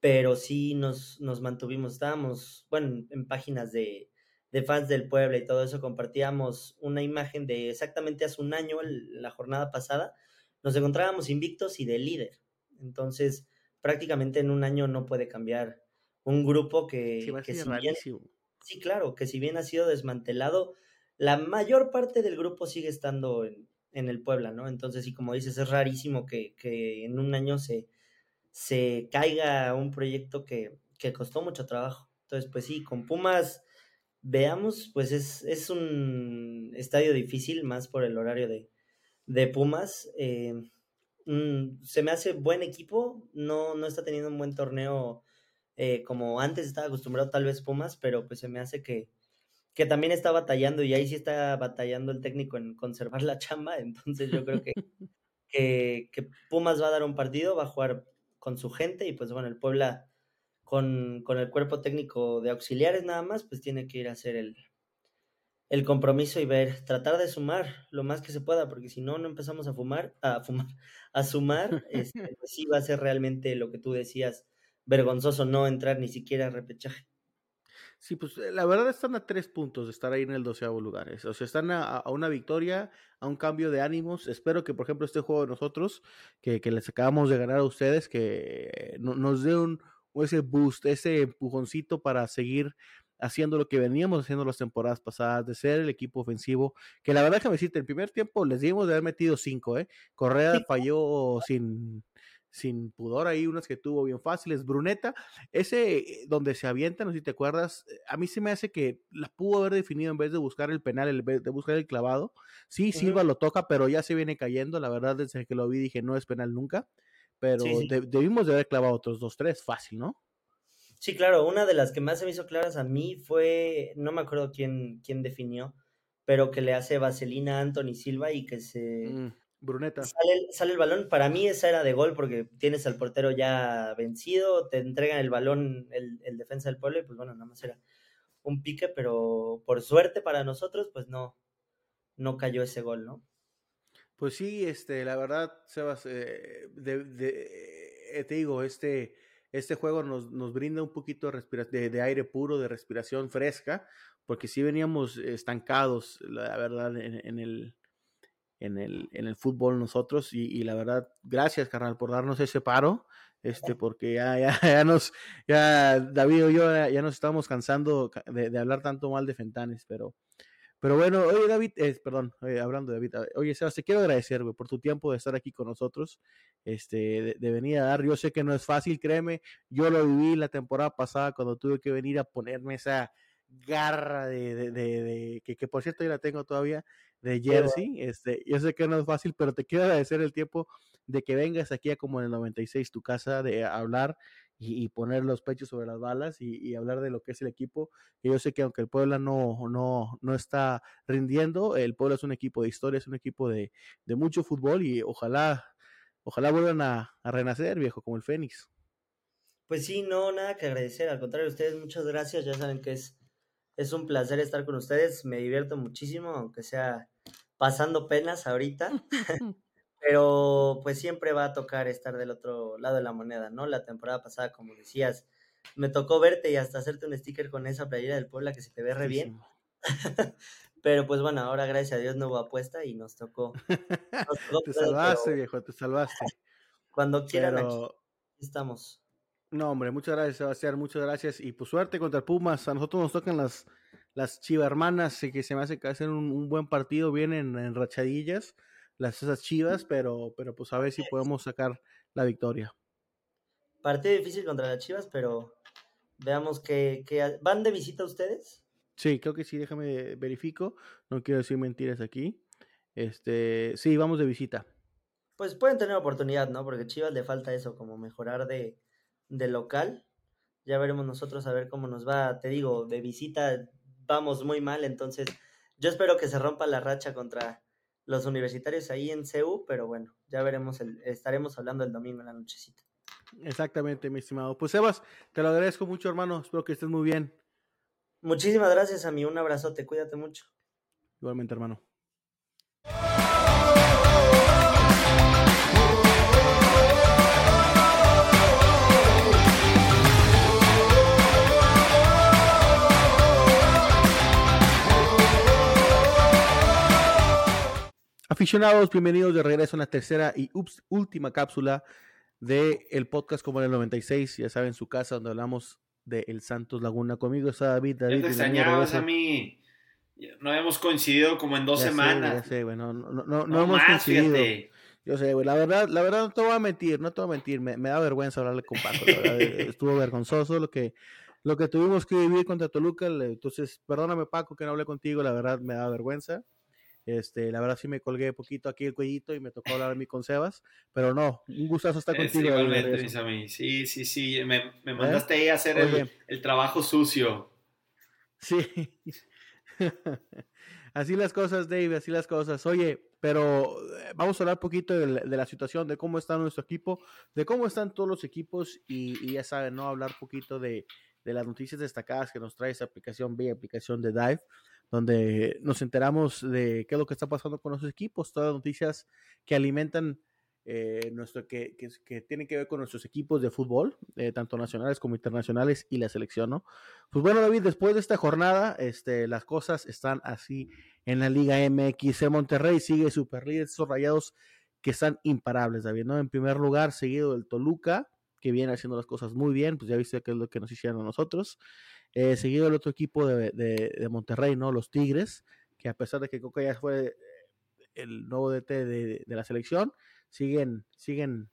pero sí nos, nos mantuvimos, estábamos, bueno, en páginas de, de fans del pueblo y todo eso, compartíamos una imagen de exactamente hace un año, la jornada pasada, nos encontrábamos invictos y de líder. Entonces, prácticamente en un año no puede cambiar un grupo que, Sí, que si bien, sí, claro, que si bien ha sido desmantelado, la mayor parte del grupo sigue estando en, en el Puebla, ¿no? Entonces, sí, como dices, es rarísimo que, que en un año se, se caiga un proyecto que, que costó mucho trabajo. Entonces, pues sí, con Pumas, veamos, pues es, es un estadio difícil, más por el horario de, de Pumas. eh, mm, se me hace buen equipo, no, no está teniendo un buen torneo eh, como antes estaba acostumbrado tal vez Pumas, pero pues se me hace que, que también está batallando y ahí sí está batallando el técnico en conservar la chamba, entonces yo creo que, que, que Pumas va a dar un partido, va a jugar con su gente y pues bueno, el Puebla con, con el cuerpo técnico de auxiliares nada más, pues tiene que ir a hacer el, el compromiso y ver, tratar de sumar lo más que se pueda, porque si no, no empezamos a fumar, a fumar, a sumar, este, pues sí va a ser realmente lo que tú decías, vergonzoso no entrar ni siquiera a repechaje. Sí, pues eh, la verdad están a tres puntos de estar ahí en el doceavo lugar. O sea, están a, a una victoria, a un cambio de ánimos. Espero que, por ejemplo, este juego de nosotros, que, que les acabamos de ganar a ustedes, que no- nos dé un, ese boost, ese empujoncito para seguir haciendo lo que veníamos haciendo las temporadas pasadas, de ser el equipo ofensivo, que la verdad que me decirte, el primer tiempo les dimos de haber metido cinco, ¿eh? Correa Sí. falló sin, sin pudor ahí, unas que tuvo bien fáciles. Bruneta, ese eh, donde se avienta, no sé si te acuerdas, eh, a mí se me hace que la pudo haber definido en vez de buscar el penal, en vez de buscar el clavado. Sí. Silva lo toca, pero ya se viene cayendo. La verdad, desde que lo vi dije, no es penal nunca. Pero Sí, sí. de- debimos de haber clavado otros dos, tres, fácil, ¿no? Sí, claro, una de las que más se me hizo claras a mí fue, no me acuerdo quién, quién definió, pero que le hace vaselina a Anthony Silva y que se Mm, Bruneta. sale, el- sale el balón. Para mí esa era de gol porque tienes al portero ya vencido, te entregan el balón el, el defensa del pueblo y pues bueno, nada más era un pique, pero por suerte para nosotros pues no, no cayó ese gol, ¿no? Pues sí, este, la verdad, Sebas, eh, de, de- eh, te digo, este, este juego nos, nos brinda un poquito de, de, de aire puro, de respiración fresca, porque sí veníamos estancados, la verdad, en, en el, en, el, en el fútbol nosotros, y, y la verdad, gracias, carnal, por darnos ese paro, este, porque ya, ya, ya nos, ya David y yo ya, ya nos estamos cansando ca- de, de hablar tanto mal de Fentanes, pero... Pero bueno, oye David, eh, perdón, hablando de David, oye Sebas, te quiero agradecer, por tu tiempo de estar aquí con nosotros, este, de, de venir a dar, yo sé que no es fácil, créeme, yo lo viví la temporada pasada cuando tuve que venir a ponerme esa garra de, de, de- de- que, que por cierto yo la tengo todavía, de bueno. Jersey, este, yo sé que no es fácil, pero te quiero agradecer el tiempo de que vengas aquí a como en el 96 tu casa, de hablar y, y poner los pechos sobre las balas y, y hablar de lo que es el equipo, que yo sé que aunque el Puebla no, no, no está rindiendo, el Puebla es un equipo de historia, es un equipo de, de mucho fútbol y ojalá, ojalá vuelvan a, a renacer, viejo, como el Fénix. Pues sí, no, nada que agradecer, al contrario, ustedes muchas gracias, ya saben que es, es un placer estar con ustedes, me divierto muchísimo, aunque sea pasando penas ahorita, pero pues siempre va a tocar estar del otro lado de la moneda, ¿no? La temporada pasada, como decías, me tocó verte y hasta hacerte un sticker con esa playera del Puebla que se te ve re bien, pero pues bueno, ahora gracias a Dios no hubo apuesta y nos tocó. nos tocó te salvaste, pero viejo, te salvaste. Cuando quieran aquí estamos. No, hombre, muchas gracias, Sebastián, muchas gracias. Y pues suerte contra el Pumas. A nosotros nos tocan las, las Chivas hermanas, que se me hace que hacen un, un buen partido, vienen en rachadillas las esas Chivas, pero, pero pues a ver si podemos sacar la victoria. Partido difícil contra las Chivas, pero veamos que, que van de visita ustedes. Sí, creo que sí, déjame verifico. No quiero decir mentiras aquí. Este, sí, vamos de visita. Pues pueden tener oportunidad, ¿no? Porque Chivas le falta eso, como mejorar de, de local. Ya veremos nosotros a ver cómo nos va. Te digo, de visita vamos muy mal, entonces yo espero que se rompa la racha contra los universitarios ahí en CEU, pero bueno, ya veremos, el, estaremos hablando el domingo en la nochecita. Exactamente, mi estimado. Pues Sebas, te lo agradezco mucho, hermano. Espero que estés muy bien. Muchísimas gracias a mí, un abrazote, cuídate mucho. Igualmente, hermano. Aficionados, bienvenidos de regreso a la tercera y ups, última cápsula del el podcast como en el 96, ya saben, su casa donde hablamos de El Santos Laguna. Conmigo está David. David te extrañabas a mí. No habíamos coincidido como en dos semanas. Sé, ya sé, bueno, no, no, no, no hemos coincidido. Fíjate. Yo sé, güey, la verdad, la verdad no te voy a mentir, no te voy a mentir, me, me da vergüenza hablarle con Paco, la verdad, estuvo vergonzoso lo que, lo que tuvimos que vivir contra Toluca, entonces perdóname Paco que no hablé contigo, la verdad me da vergüenza, este, la verdad sí me colgué poquito aquí el cuellito y me tocó hablar a mí con Sebas, pero no, un gustazo estar contigo. Sí, igualmente, mis amigos. Sí, sí, sí, me, me ¿Eh? mandaste ahí a hacer el, el, trabajo sucio. Sí. así las cosas, Dave, así las cosas. Oye, pero eh, vamos a hablar un poquito de, de, la situación, de cómo está nuestro equipo, de cómo están todos los equipos y, y ya saben, ¿no? Hablar un poquito de, de, las noticias destacadas que nos trae esta aplicación, bella aplicación de Dive donde nos enteramos de qué es lo que está pasando con nuestros equipos, todas las noticias que alimentan eh, nuestro, que, que, que, tienen que ver con nuestros equipos de fútbol, eh, tanto nacionales como internacionales y la selección, ¿no? Pues bueno, David, después de esta jornada, este, las cosas están así en la Liga MX. El Monterrey sigue super líder, esos rayados que están imparables, David, ¿no? En primer lugar, seguido del Toluca, que viene haciendo las cosas muy bien, pues ya viste que es lo que nos hicieron a nosotros. Eh, seguido el otro equipo de, de, de, Monterrey, ¿no? Los Tigres, que a pesar de que Coca ya fue el nuevo DT de, de, la selección, siguen, siguen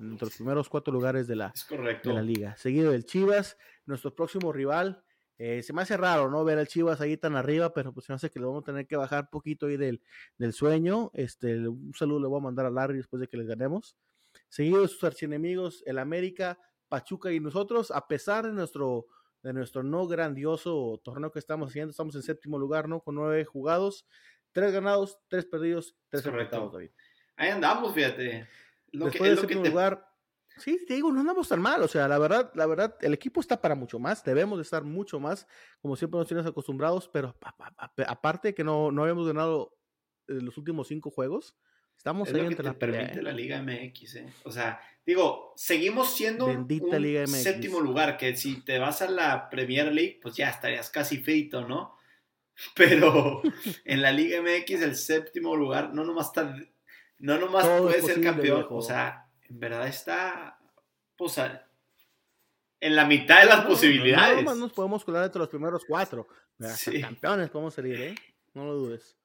entre los primeros cuatro lugares de la, de la liga. Seguido del Chivas, nuestro próximo rival. Eh, se me hace raro, ¿no? Ver al Chivas ahí tan arriba, pero pues se me hace que le vamos a tener que bajar un poquito ahí del, del sueño. Este, un saludo le voy a mandar a Larry después de que les ganemos. Seguido de sus archienemigos, el América, Pachuca y nosotros, a pesar de nuestro de nuestro no grandioso torneo que estamos haciendo. Estamos en séptimo lugar, ¿no? Con nueve jugados, tres ganados, tres perdidos, tres empatados, David. Ahí andamos, fíjate. Lo Después que, del séptimo te... lugar, sí, te digo, no andamos tan mal. O sea, la verdad, la verdad, el equipo está para mucho más. Debemos de estar mucho más, como siempre nos tienes acostumbrados, pero aparte que no, no habíamos ganado los últimos cinco juegos, estamos es ahí entre la pelea. permite la Liga MX, ¿eh? O sea, Digo, seguimos siendo Bendita un Liga MX. séptimo lugar, que si te vas a la Premier League, pues ya estarías casi frito, ¿no? Pero en la Liga MX el séptimo lugar no nomás está, no nomás Todo puede ser campeón, viejo. o sea, en verdad está, pues, en la mitad de las No, posibilidades. No, nomás nos podemos colar entre los primeros cuatro. Sí. Campeones podemos salir, ¿eh? No lo dudes.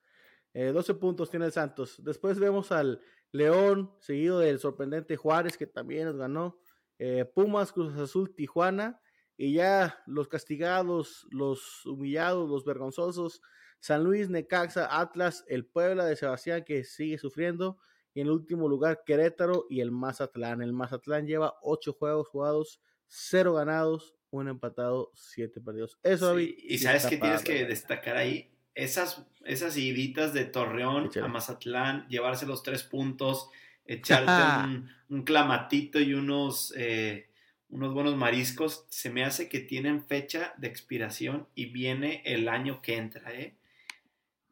Eh, 12 puntos tiene el Santos. Después vemos al León, seguido del sorprendente Juárez, que también nos ganó. Eh, Pumas, Cruz Azul, Tijuana. Y ya los castigados, los humillados, los vergonzosos. San Luis, Necaxa, Atlas, el Puebla de Sebastián, que sigue sufriendo. Y en último lugar, Querétaro y el Mazatlán. El Mazatlán lleva ocho juegos jugados, cero ganados, un empatado, siete perdidos. Eso, Sí, David, y sabes que tienes que destacar ahí esas, esas iditas de Torreón a Mazatlán, llevarse los tres puntos, echarte un, un clamatito y unos, eh, unos buenos mariscos, se me hace que tienen fecha de expiración y viene el año que entra, ¿eh?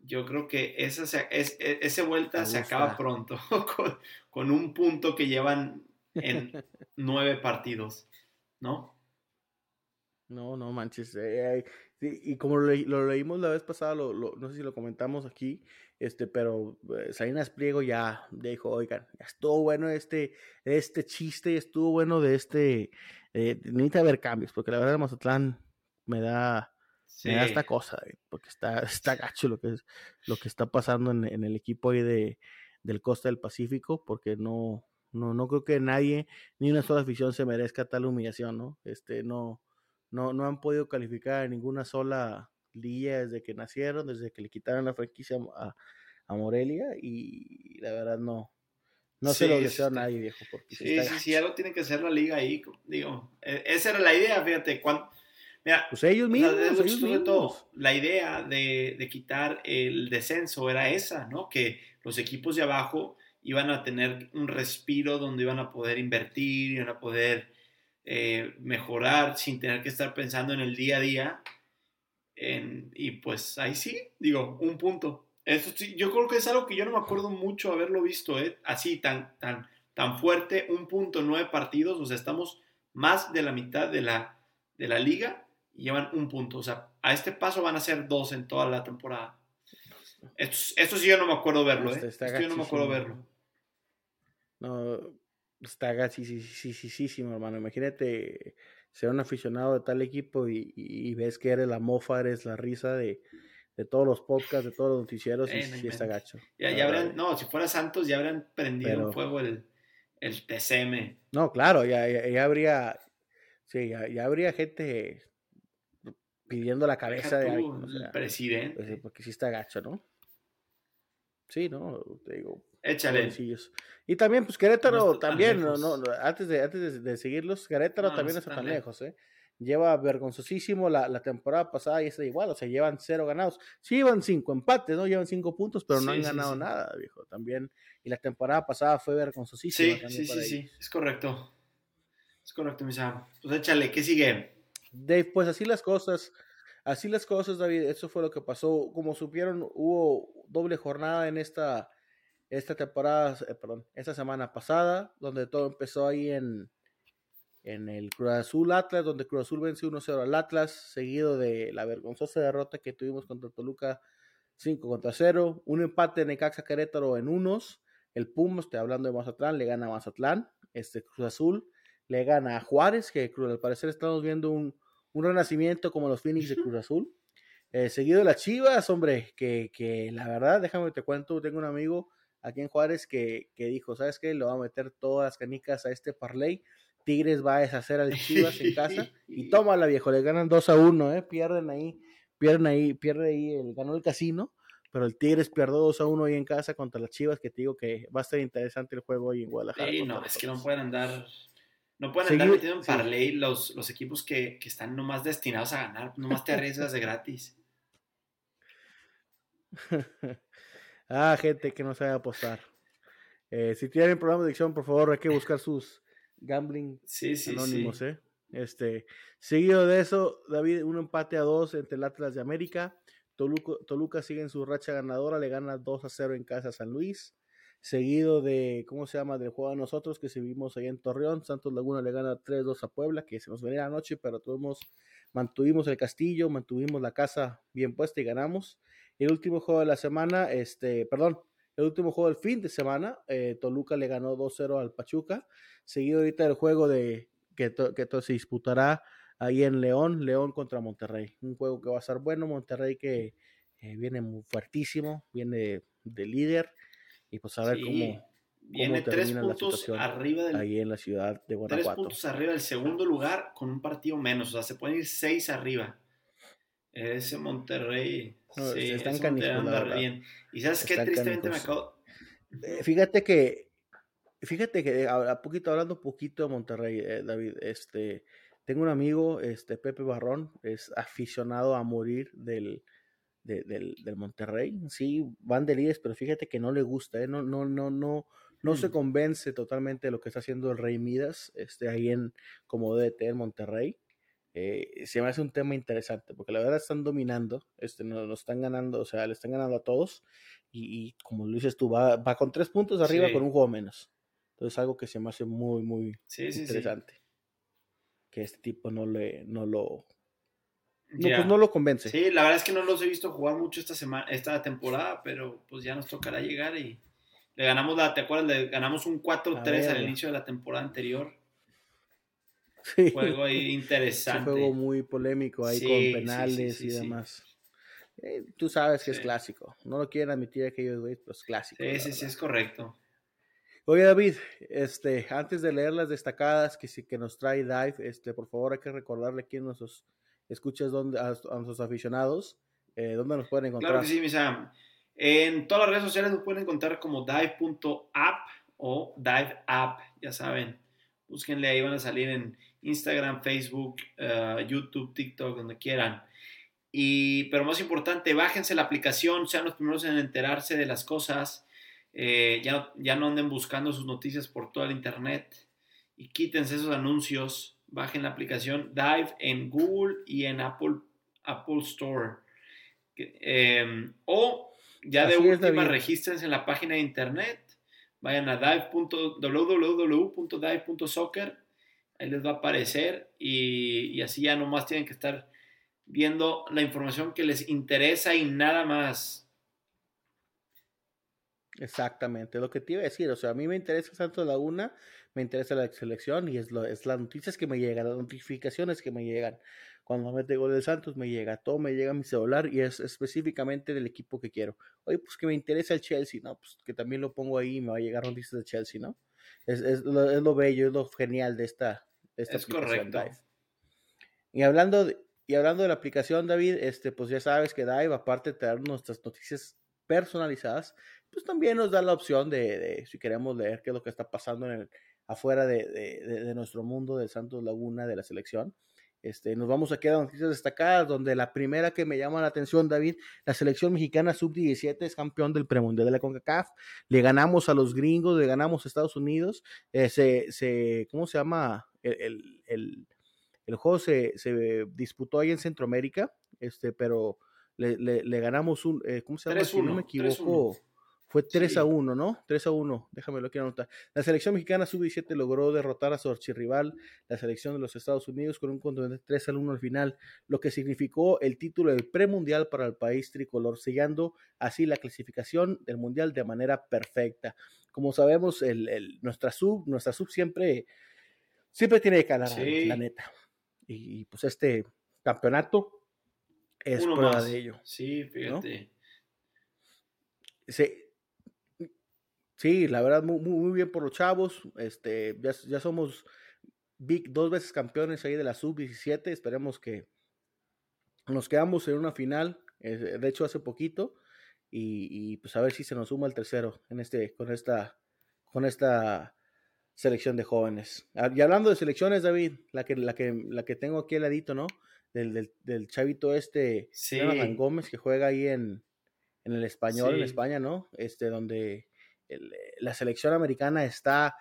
Yo creo que esa se- es, e- ese vuelta se acaba pronto, con, con un punto que llevan en nueve partidos, ¿no? No, no manches. eh, eh, y como lo, lo leímos la vez pasada, lo, lo- no sé si lo comentamos aquí, este, pero eh, Salinas Pliego ya dijo, oigan, ya estuvo bueno este, este chiste, estuvo bueno de este, eh, necesita haber cambios, porque la verdad Mazatlán me da, me da esta cosa, eh, porque está, está gacho lo que es, lo que está pasando en, en el equipo ahí de, del Costa del Pacífico, porque no, no, no creo que nadie, ni una sola afición se merezca tal humillación, ¿no? Este, no, no, no han podido calificar en ninguna sola liga desde que nacieron, desde que le quitaron la franquicia a, a Morelia, y la verdad no, no se lo deseo a este, nadie, viejo, porque sí Sí, sí, algo tiene que hacer la liga ahí. Digo, e- esa era la idea, fíjate. Cuando, mira, Pues ellos mismos, ellos todo. mismos. La idea de, de quitar el descenso era esa, ¿no? Que los equipos de abajo iban a tener un respiro donde iban a poder invertir, iban a poder eh, mejorar sin tener que estar pensando en el día a día. En- y pues ahí sí, digo, un punto. Eso sí, yo creo que es algo que yo no me acuerdo mucho haberlo visto, ¿eh? Así, tan, tan, tan fuerte, un punto, nueve partidos, o sea, estamos más de la mitad de la, de la liga y llevan un punto. O sea, a este paso van a ser dos en toda la temporada. Esto, sí yo no me acuerdo verlo, ¿eh? Esto yo no me acuerdo verlo. No, está sí, sí, sí, sí, sí, hermano. Imagínate ser un aficionado de tal equipo y, ves que eres la mofa, eres la risa de, todos los podcasts, de todos los noticieros, y sí está gacho. Ya, ya no, si fuera Santos ya habrían prendido en fuego el, el TCM. No, claro, ya, ya, habría, sí, ya, habría gente pidiendo la cabeza de alguien. el presidente. Pues porque sí está gacho, ¿no? Sí, no, te digo. Échale. Y también, pues Querétaro también, no, no, antes de, antes de, seguirlos, Querétaro también no está tan lejos, ¿eh? Lleva vergonzosísimo la, la, temporada pasada y está igual, o sea, llevan cero ganados. Sí, llevan cinco empates, ¿no? Llevan cinco puntos, pero no han ganado nada, viejo. También, y la temporada pasada fue vergonzosísima. Sí, sí, sí, sí, es correcto. Es correcto, misa. Pues échale, ¿qué sigue? Dave, pues así las cosas. Así las cosas, David. Eso fue lo que pasó. Como supieron, hubo doble jornada en esta esta temporada, eh, perdón, esta semana pasada, donde todo empezó ahí en, en el Cruz Azul Atlas, donde Cruz Azul venció 1-0 al Atlas, seguido de la vergonzosa derrota que tuvimos contra Toluca 5 contra 0, un empate en Necaxa Querétaro en unos, el Pumas, estoy hablando de Mazatlán, le gana a Mazatlán, este Cruz Azul le gana a Juárez, que al parecer estamos viendo un, un renacimiento como los Phoenix de Cruz Azul. Eh, seguido de las Chivas, hombre, que, que la verdad, déjame te cuento, tengo un amigo aquí en Juárez que, dijo, ¿sabes qué? Le va a meter todas las canicas a este parlay. Tigres va a deshacer al Chivas en casa y tómala, viejo, le ganan 2 a 1, ¿eh? Pierden ahí, pierden ahí, pierde ahí, el, ganó el casino, pero el Tigres pierde 2 a 1 ahí en casa contra las Chivas, que te digo que va a ser interesante el juego hoy en Guadalajara. Sí, no, es que no pueden andar, no pueden andar metiendo en parlay los, los equipos que, que están nomás destinados a ganar, nomás te arriesgas de gratis. Ah, gente que no sabe apostar. Eh, si tienen problemas de adicción, por favor, hay que buscar sus gambling anónimos, ¿eh? Este, seguido de eso, David, un empate a dos entre el Atlas de América. Toluca, Toluca sigue en su racha ganadora, le gana 2 a 0 en casa a San Luis. Seguido de, ¿cómo se llama? Del juego de nosotros que seguimos ahí en Torreón. Santos Laguna le gana 3-2 a Puebla, que se nos venía anoche, pero tuvimos, mantuvimos el castillo, mantuvimos la casa bien puesta y ganamos el último juego de la semana, este, perdón, el último juego del fin de semana, eh, Toluca le ganó 2-0 al Pachuca, seguido ahorita el juego de que, que se disputará ahí en León, León contra Monterrey, un juego que va a ser bueno, Monterrey que eh, viene muy fuertísimo, viene de líder, y pues a ver cómo, viene tres puntos arriba del, ahí en la ciudad de Guanajuato. Tres puntos arriba del segundo lugar con un partido menos, o sea, se pueden ir seis arriba. Ese Monterrey. sí, se están bien. Y sabes qué tristemente me acabo. Eh, fíjate que. Fíjate que a, poquito, hablando un poquito de Monterrey, eh, David, este, tengo un amigo, este, Pepe Barrón, es aficionado a morir del, del, del, Monterrey. Sí, van de líderes, pero fíjate que no le gusta, ¿eh? no, no, no, no, no se mm. convence totalmente de lo que está haciendo el Rey Midas, este, ahí en como DT en Monterrey. Eh, se me hace un tema interesante, porque la verdad están dominando, este, nos, están ganando, o sea, le están ganando a todos, y, como lo dices tú, va, va, con tres puntos arriba con un juego menos. Entonces algo que se me hace muy, muy interesante. Que este tipo no le, no lo, no, pues no lo convence. Sí, la verdad es que no los he visto jugar mucho esta semana, esta temporada, pero pues ya nos tocará llegar y le ganamos la, ¿te acuerdas? Le ganamos un 4-3 al inicio de la temporada anterior. Juego ahí interesante. Un juego muy polémico ahí con penales y demás. Eh, tú sabes que es clásico. No lo quieren admitir aquellos güeyes, pero es clásico. Sí, sí, sí, es correcto. Oye, David, este, antes de leer las destacadas que, que nos trae Dive, este, por favor hay que recordarle aquí a nuestros escuchas donde, a, nuestros aficionados, eh, dónde nos pueden encontrar. Claro que sí, Misa. En todas las redes sociales nos pueden encontrar como dive.app o diveapp, ya saben. Búsquenle ahí, van a salir en Instagram, Facebook, eh, YouTube, TikTok, donde quieran. Y, pero más importante, bájense la aplicación, sean los primeros en enterarse de las cosas. Eh, ya, ya no anden buscando sus noticias por todo el internet y quítense esos anuncios. Bajen la aplicación Dive en Google y en Apple, Apple Store. Em, o ya de última, regístrense en la página de internet. Vayan a www.dive.soccer ahí les va a aparecer y, así ya nomás tienen que estar viendo la información que les interesa y nada más. Exactamente, lo que te iba a decir, o sea, a mí me interesa Santos Laguna, me interesa la selección y es, lo, es las noticias que me llegan, las notificaciones que me llegan. Cuando mete gol de Santos me llega, todo me llega a mi celular y es específicamente del equipo que quiero. Oye, pues que me interesa el Chelsea, ¿no? Pues que también lo pongo ahí y me va a llegar noticias de Chelsea, ¿no? Es, es, lo, es lo bello, es lo genial de esta, de esta es correcto. Dive. Y hablando de, y hablando de la aplicación, David, este, pues ya sabes que Dive, aparte de traer nuestras noticias personalizadas, pues también nos da la opción de, de, si queremos leer qué es lo que está pasando en el, afuera de, de, de, nuestro mundo del Santos Laguna, de la selección. Este, nos vamos a quedar noticias destacadas, donde la primera que me llama la atención, David, la selección mexicana sub-17 es campeón del premundial de la CONCACAF. Le ganamos a los gringos, le ganamos a Estados Unidos. Eh, se, se, ¿Cómo se llama? El, el, el, el juego se, se, disputó ahí en Centroamérica, este, pero le, le, le ganamos un, eh, ¿cómo se llama? Si no me equivoco. Fue 3 sí. a 1, ¿no? 3 a 1, déjame lo quiero anotar. La selección mexicana sub-17 logró derrotar a su archirrival, la selección de los Estados Unidos, con un contundente 3 a 1 al final, lo que significó el título del premundial para el país tricolor, sellando así la clasificación del mundial de manera perfecta. Como sabemos, el, el, nuestra sub, nuestra sub siempre, siempre tiene que ganar, sí. la neta. Y, y, pues este campeonato es Uno prueba más. de ello. Sí, fíjate. ¿no? Se, Sí, la verdad, muy, muy bien por los chavos. Este, ya, ya somos big, dos veces campeones ahí de la sub-17. Esperemos que nos quedamos en una final, eh, de hecho hace poquito, y, y, pues a ver si se nos suma el tercero en este, con esta, con esta selección de jóvenes. Ah, y hablando de selecciones, David, la que, la que, la que tengo aquí al ladito, ¿no? Del, del, del chavito este, sí. Jonathan Gómez, que juega ahí en, en el español, sí. en España, ¿no? Este, donde el, la selección americana está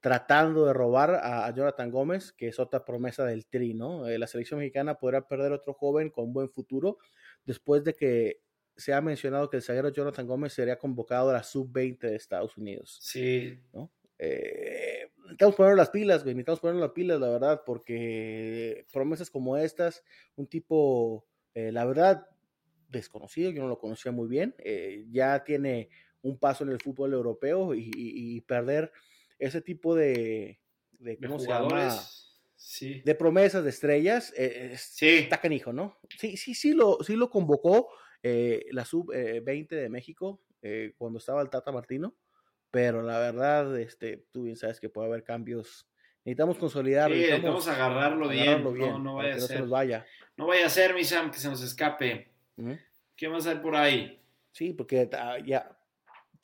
tratando de robar a, a, Jonathan Gómez, que es otra promesa del Tri, ¿no? Eh, la selección mexicana podrá perder otro joven con buen futuro después de que se ha mencionado que el zaguero Jonathan Gómez sería convocado a la sub-20 de Estados Unidos. Sí. ¿no? Eh, necesitamos poner las pilas, güey, necesitamos poner las pilas, la verdad, porque promesas como estas, un tipo, eh, la verdad, desconocido, yo no lo conocía muy bien, eh, ya tiene un paso en el fútbol europeo y, y, y perder ese tipo de, de ¿cómo de se llama? Sí. De promesas, de estrellas, eh, sí. está canijo, ¿no? Sí, sí, sí lo, sí lo convocó eh, la sub-20 de México eh, cuando estaba el Tata Martino, pero la verdad, este, tú bien sabes que puede haber cambios. Necesitamos consolidar. Sí, necesitamos, agarrarlo, agarrarlo bien, bien, no, no vaya a no ser. Se nos vaya. No vaya a ser, mi Sam, que se nos escape. -huh. ¿Qué más hay por ahí? Sí, porque uh, ya,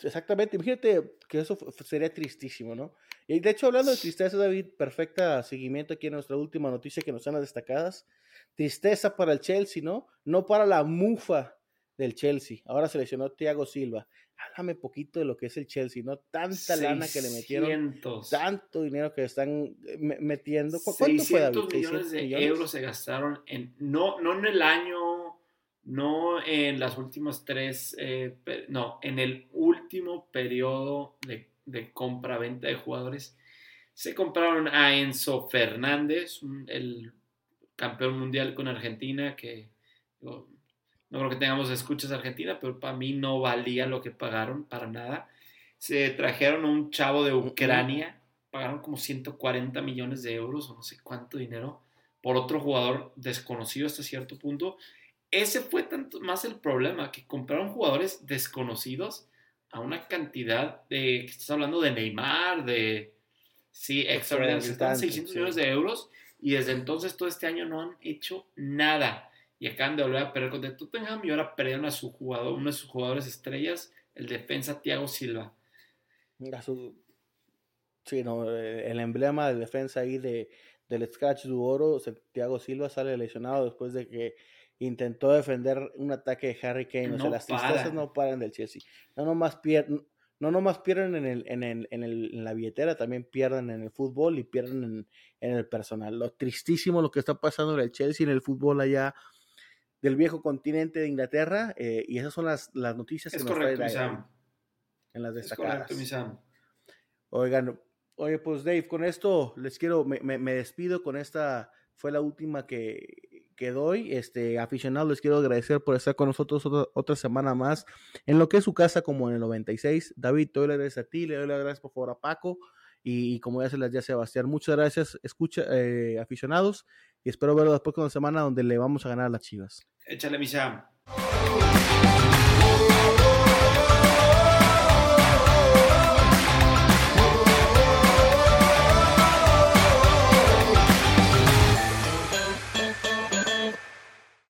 exactamente, imagínate que eso sería tristísimo, ¿no? Y de hecho, hablando de tristeza, David, perfecta seguimiento aquí en nuestra última noticia que nos las destacadas. Tristeza para el Chelsea, ¿no? No para la mufa del Chelsea. Ahora seleccionó Thiago Silva. Háblame poquito de lo que es el Chelsea, ¿no? Tanta 600. lana que le metieron, tanto dinero que están eh, metiendo. ¿Cuánto fue, David? millones de euros se gastaron en, no, no en el año, no en las últimas tres, eh, no, en el último periodo de, de compra-venta de jugadores. Se compraron a Enzo Fernández, el campeón mundial con Argentina, que no, no creo que tengamos escuchas de Argentina, pero para mí no valía lo que pagaron para nada. Se trajeron a un chavo de Ucrania, pagaron como 140 millones de euros o no sé cuánto dinero por otro jugador desconocido hasta cierto punto. Ese fue tanto más el problema, que compraron jugadores desconocidos a una cantidad de, que estás hablando de Neymar, de, sí, extraordinario, están 600 sí. millones de euros y desde entonces todo este año no han hecho nada y acaban de volver a perder contra Tottenham y ahora perdieron a su jugador, uno de sus jugadores estrellas, el defensa Thiago Silva. Su, sí, no, eh, el emblema de defensa ahí de, del Scratch du Oro, Thiago Silva sale lesionado después de que intentó defender un ataque de Harry Kane. No o sea, las tristezas no paran del Chelsea. No nomás pierden, no nomás pierden en, el, en, el, en, el, en la billetera, también pierden en el fútbol y pierden en, en el personal. Lo tristísimo lo que está pasando en el Chelsea, en el fútbol allá del viejo continente de Inglaterra, eh, y esas son las, las noticias es que correcto, nos trae ahí, en las destacadas. Es correcto. Oigan, oye, pues Dave, con esto les quiero, me, me, me, despido con esta, fue la última que, que doy. Este, aficionados, les quiero agradecer por estar con nosotros otra, semana más en lo que es su casa, como en el 96. David, te doy las gracias a ti, le doy las gracias por favor a Paco. Y, como ya se las ya Sebastián, muchas gracias, escucha, eh, aficionados, y espero verlo después con una semana donde le vamos a ganar a las chivas. Échale, misa.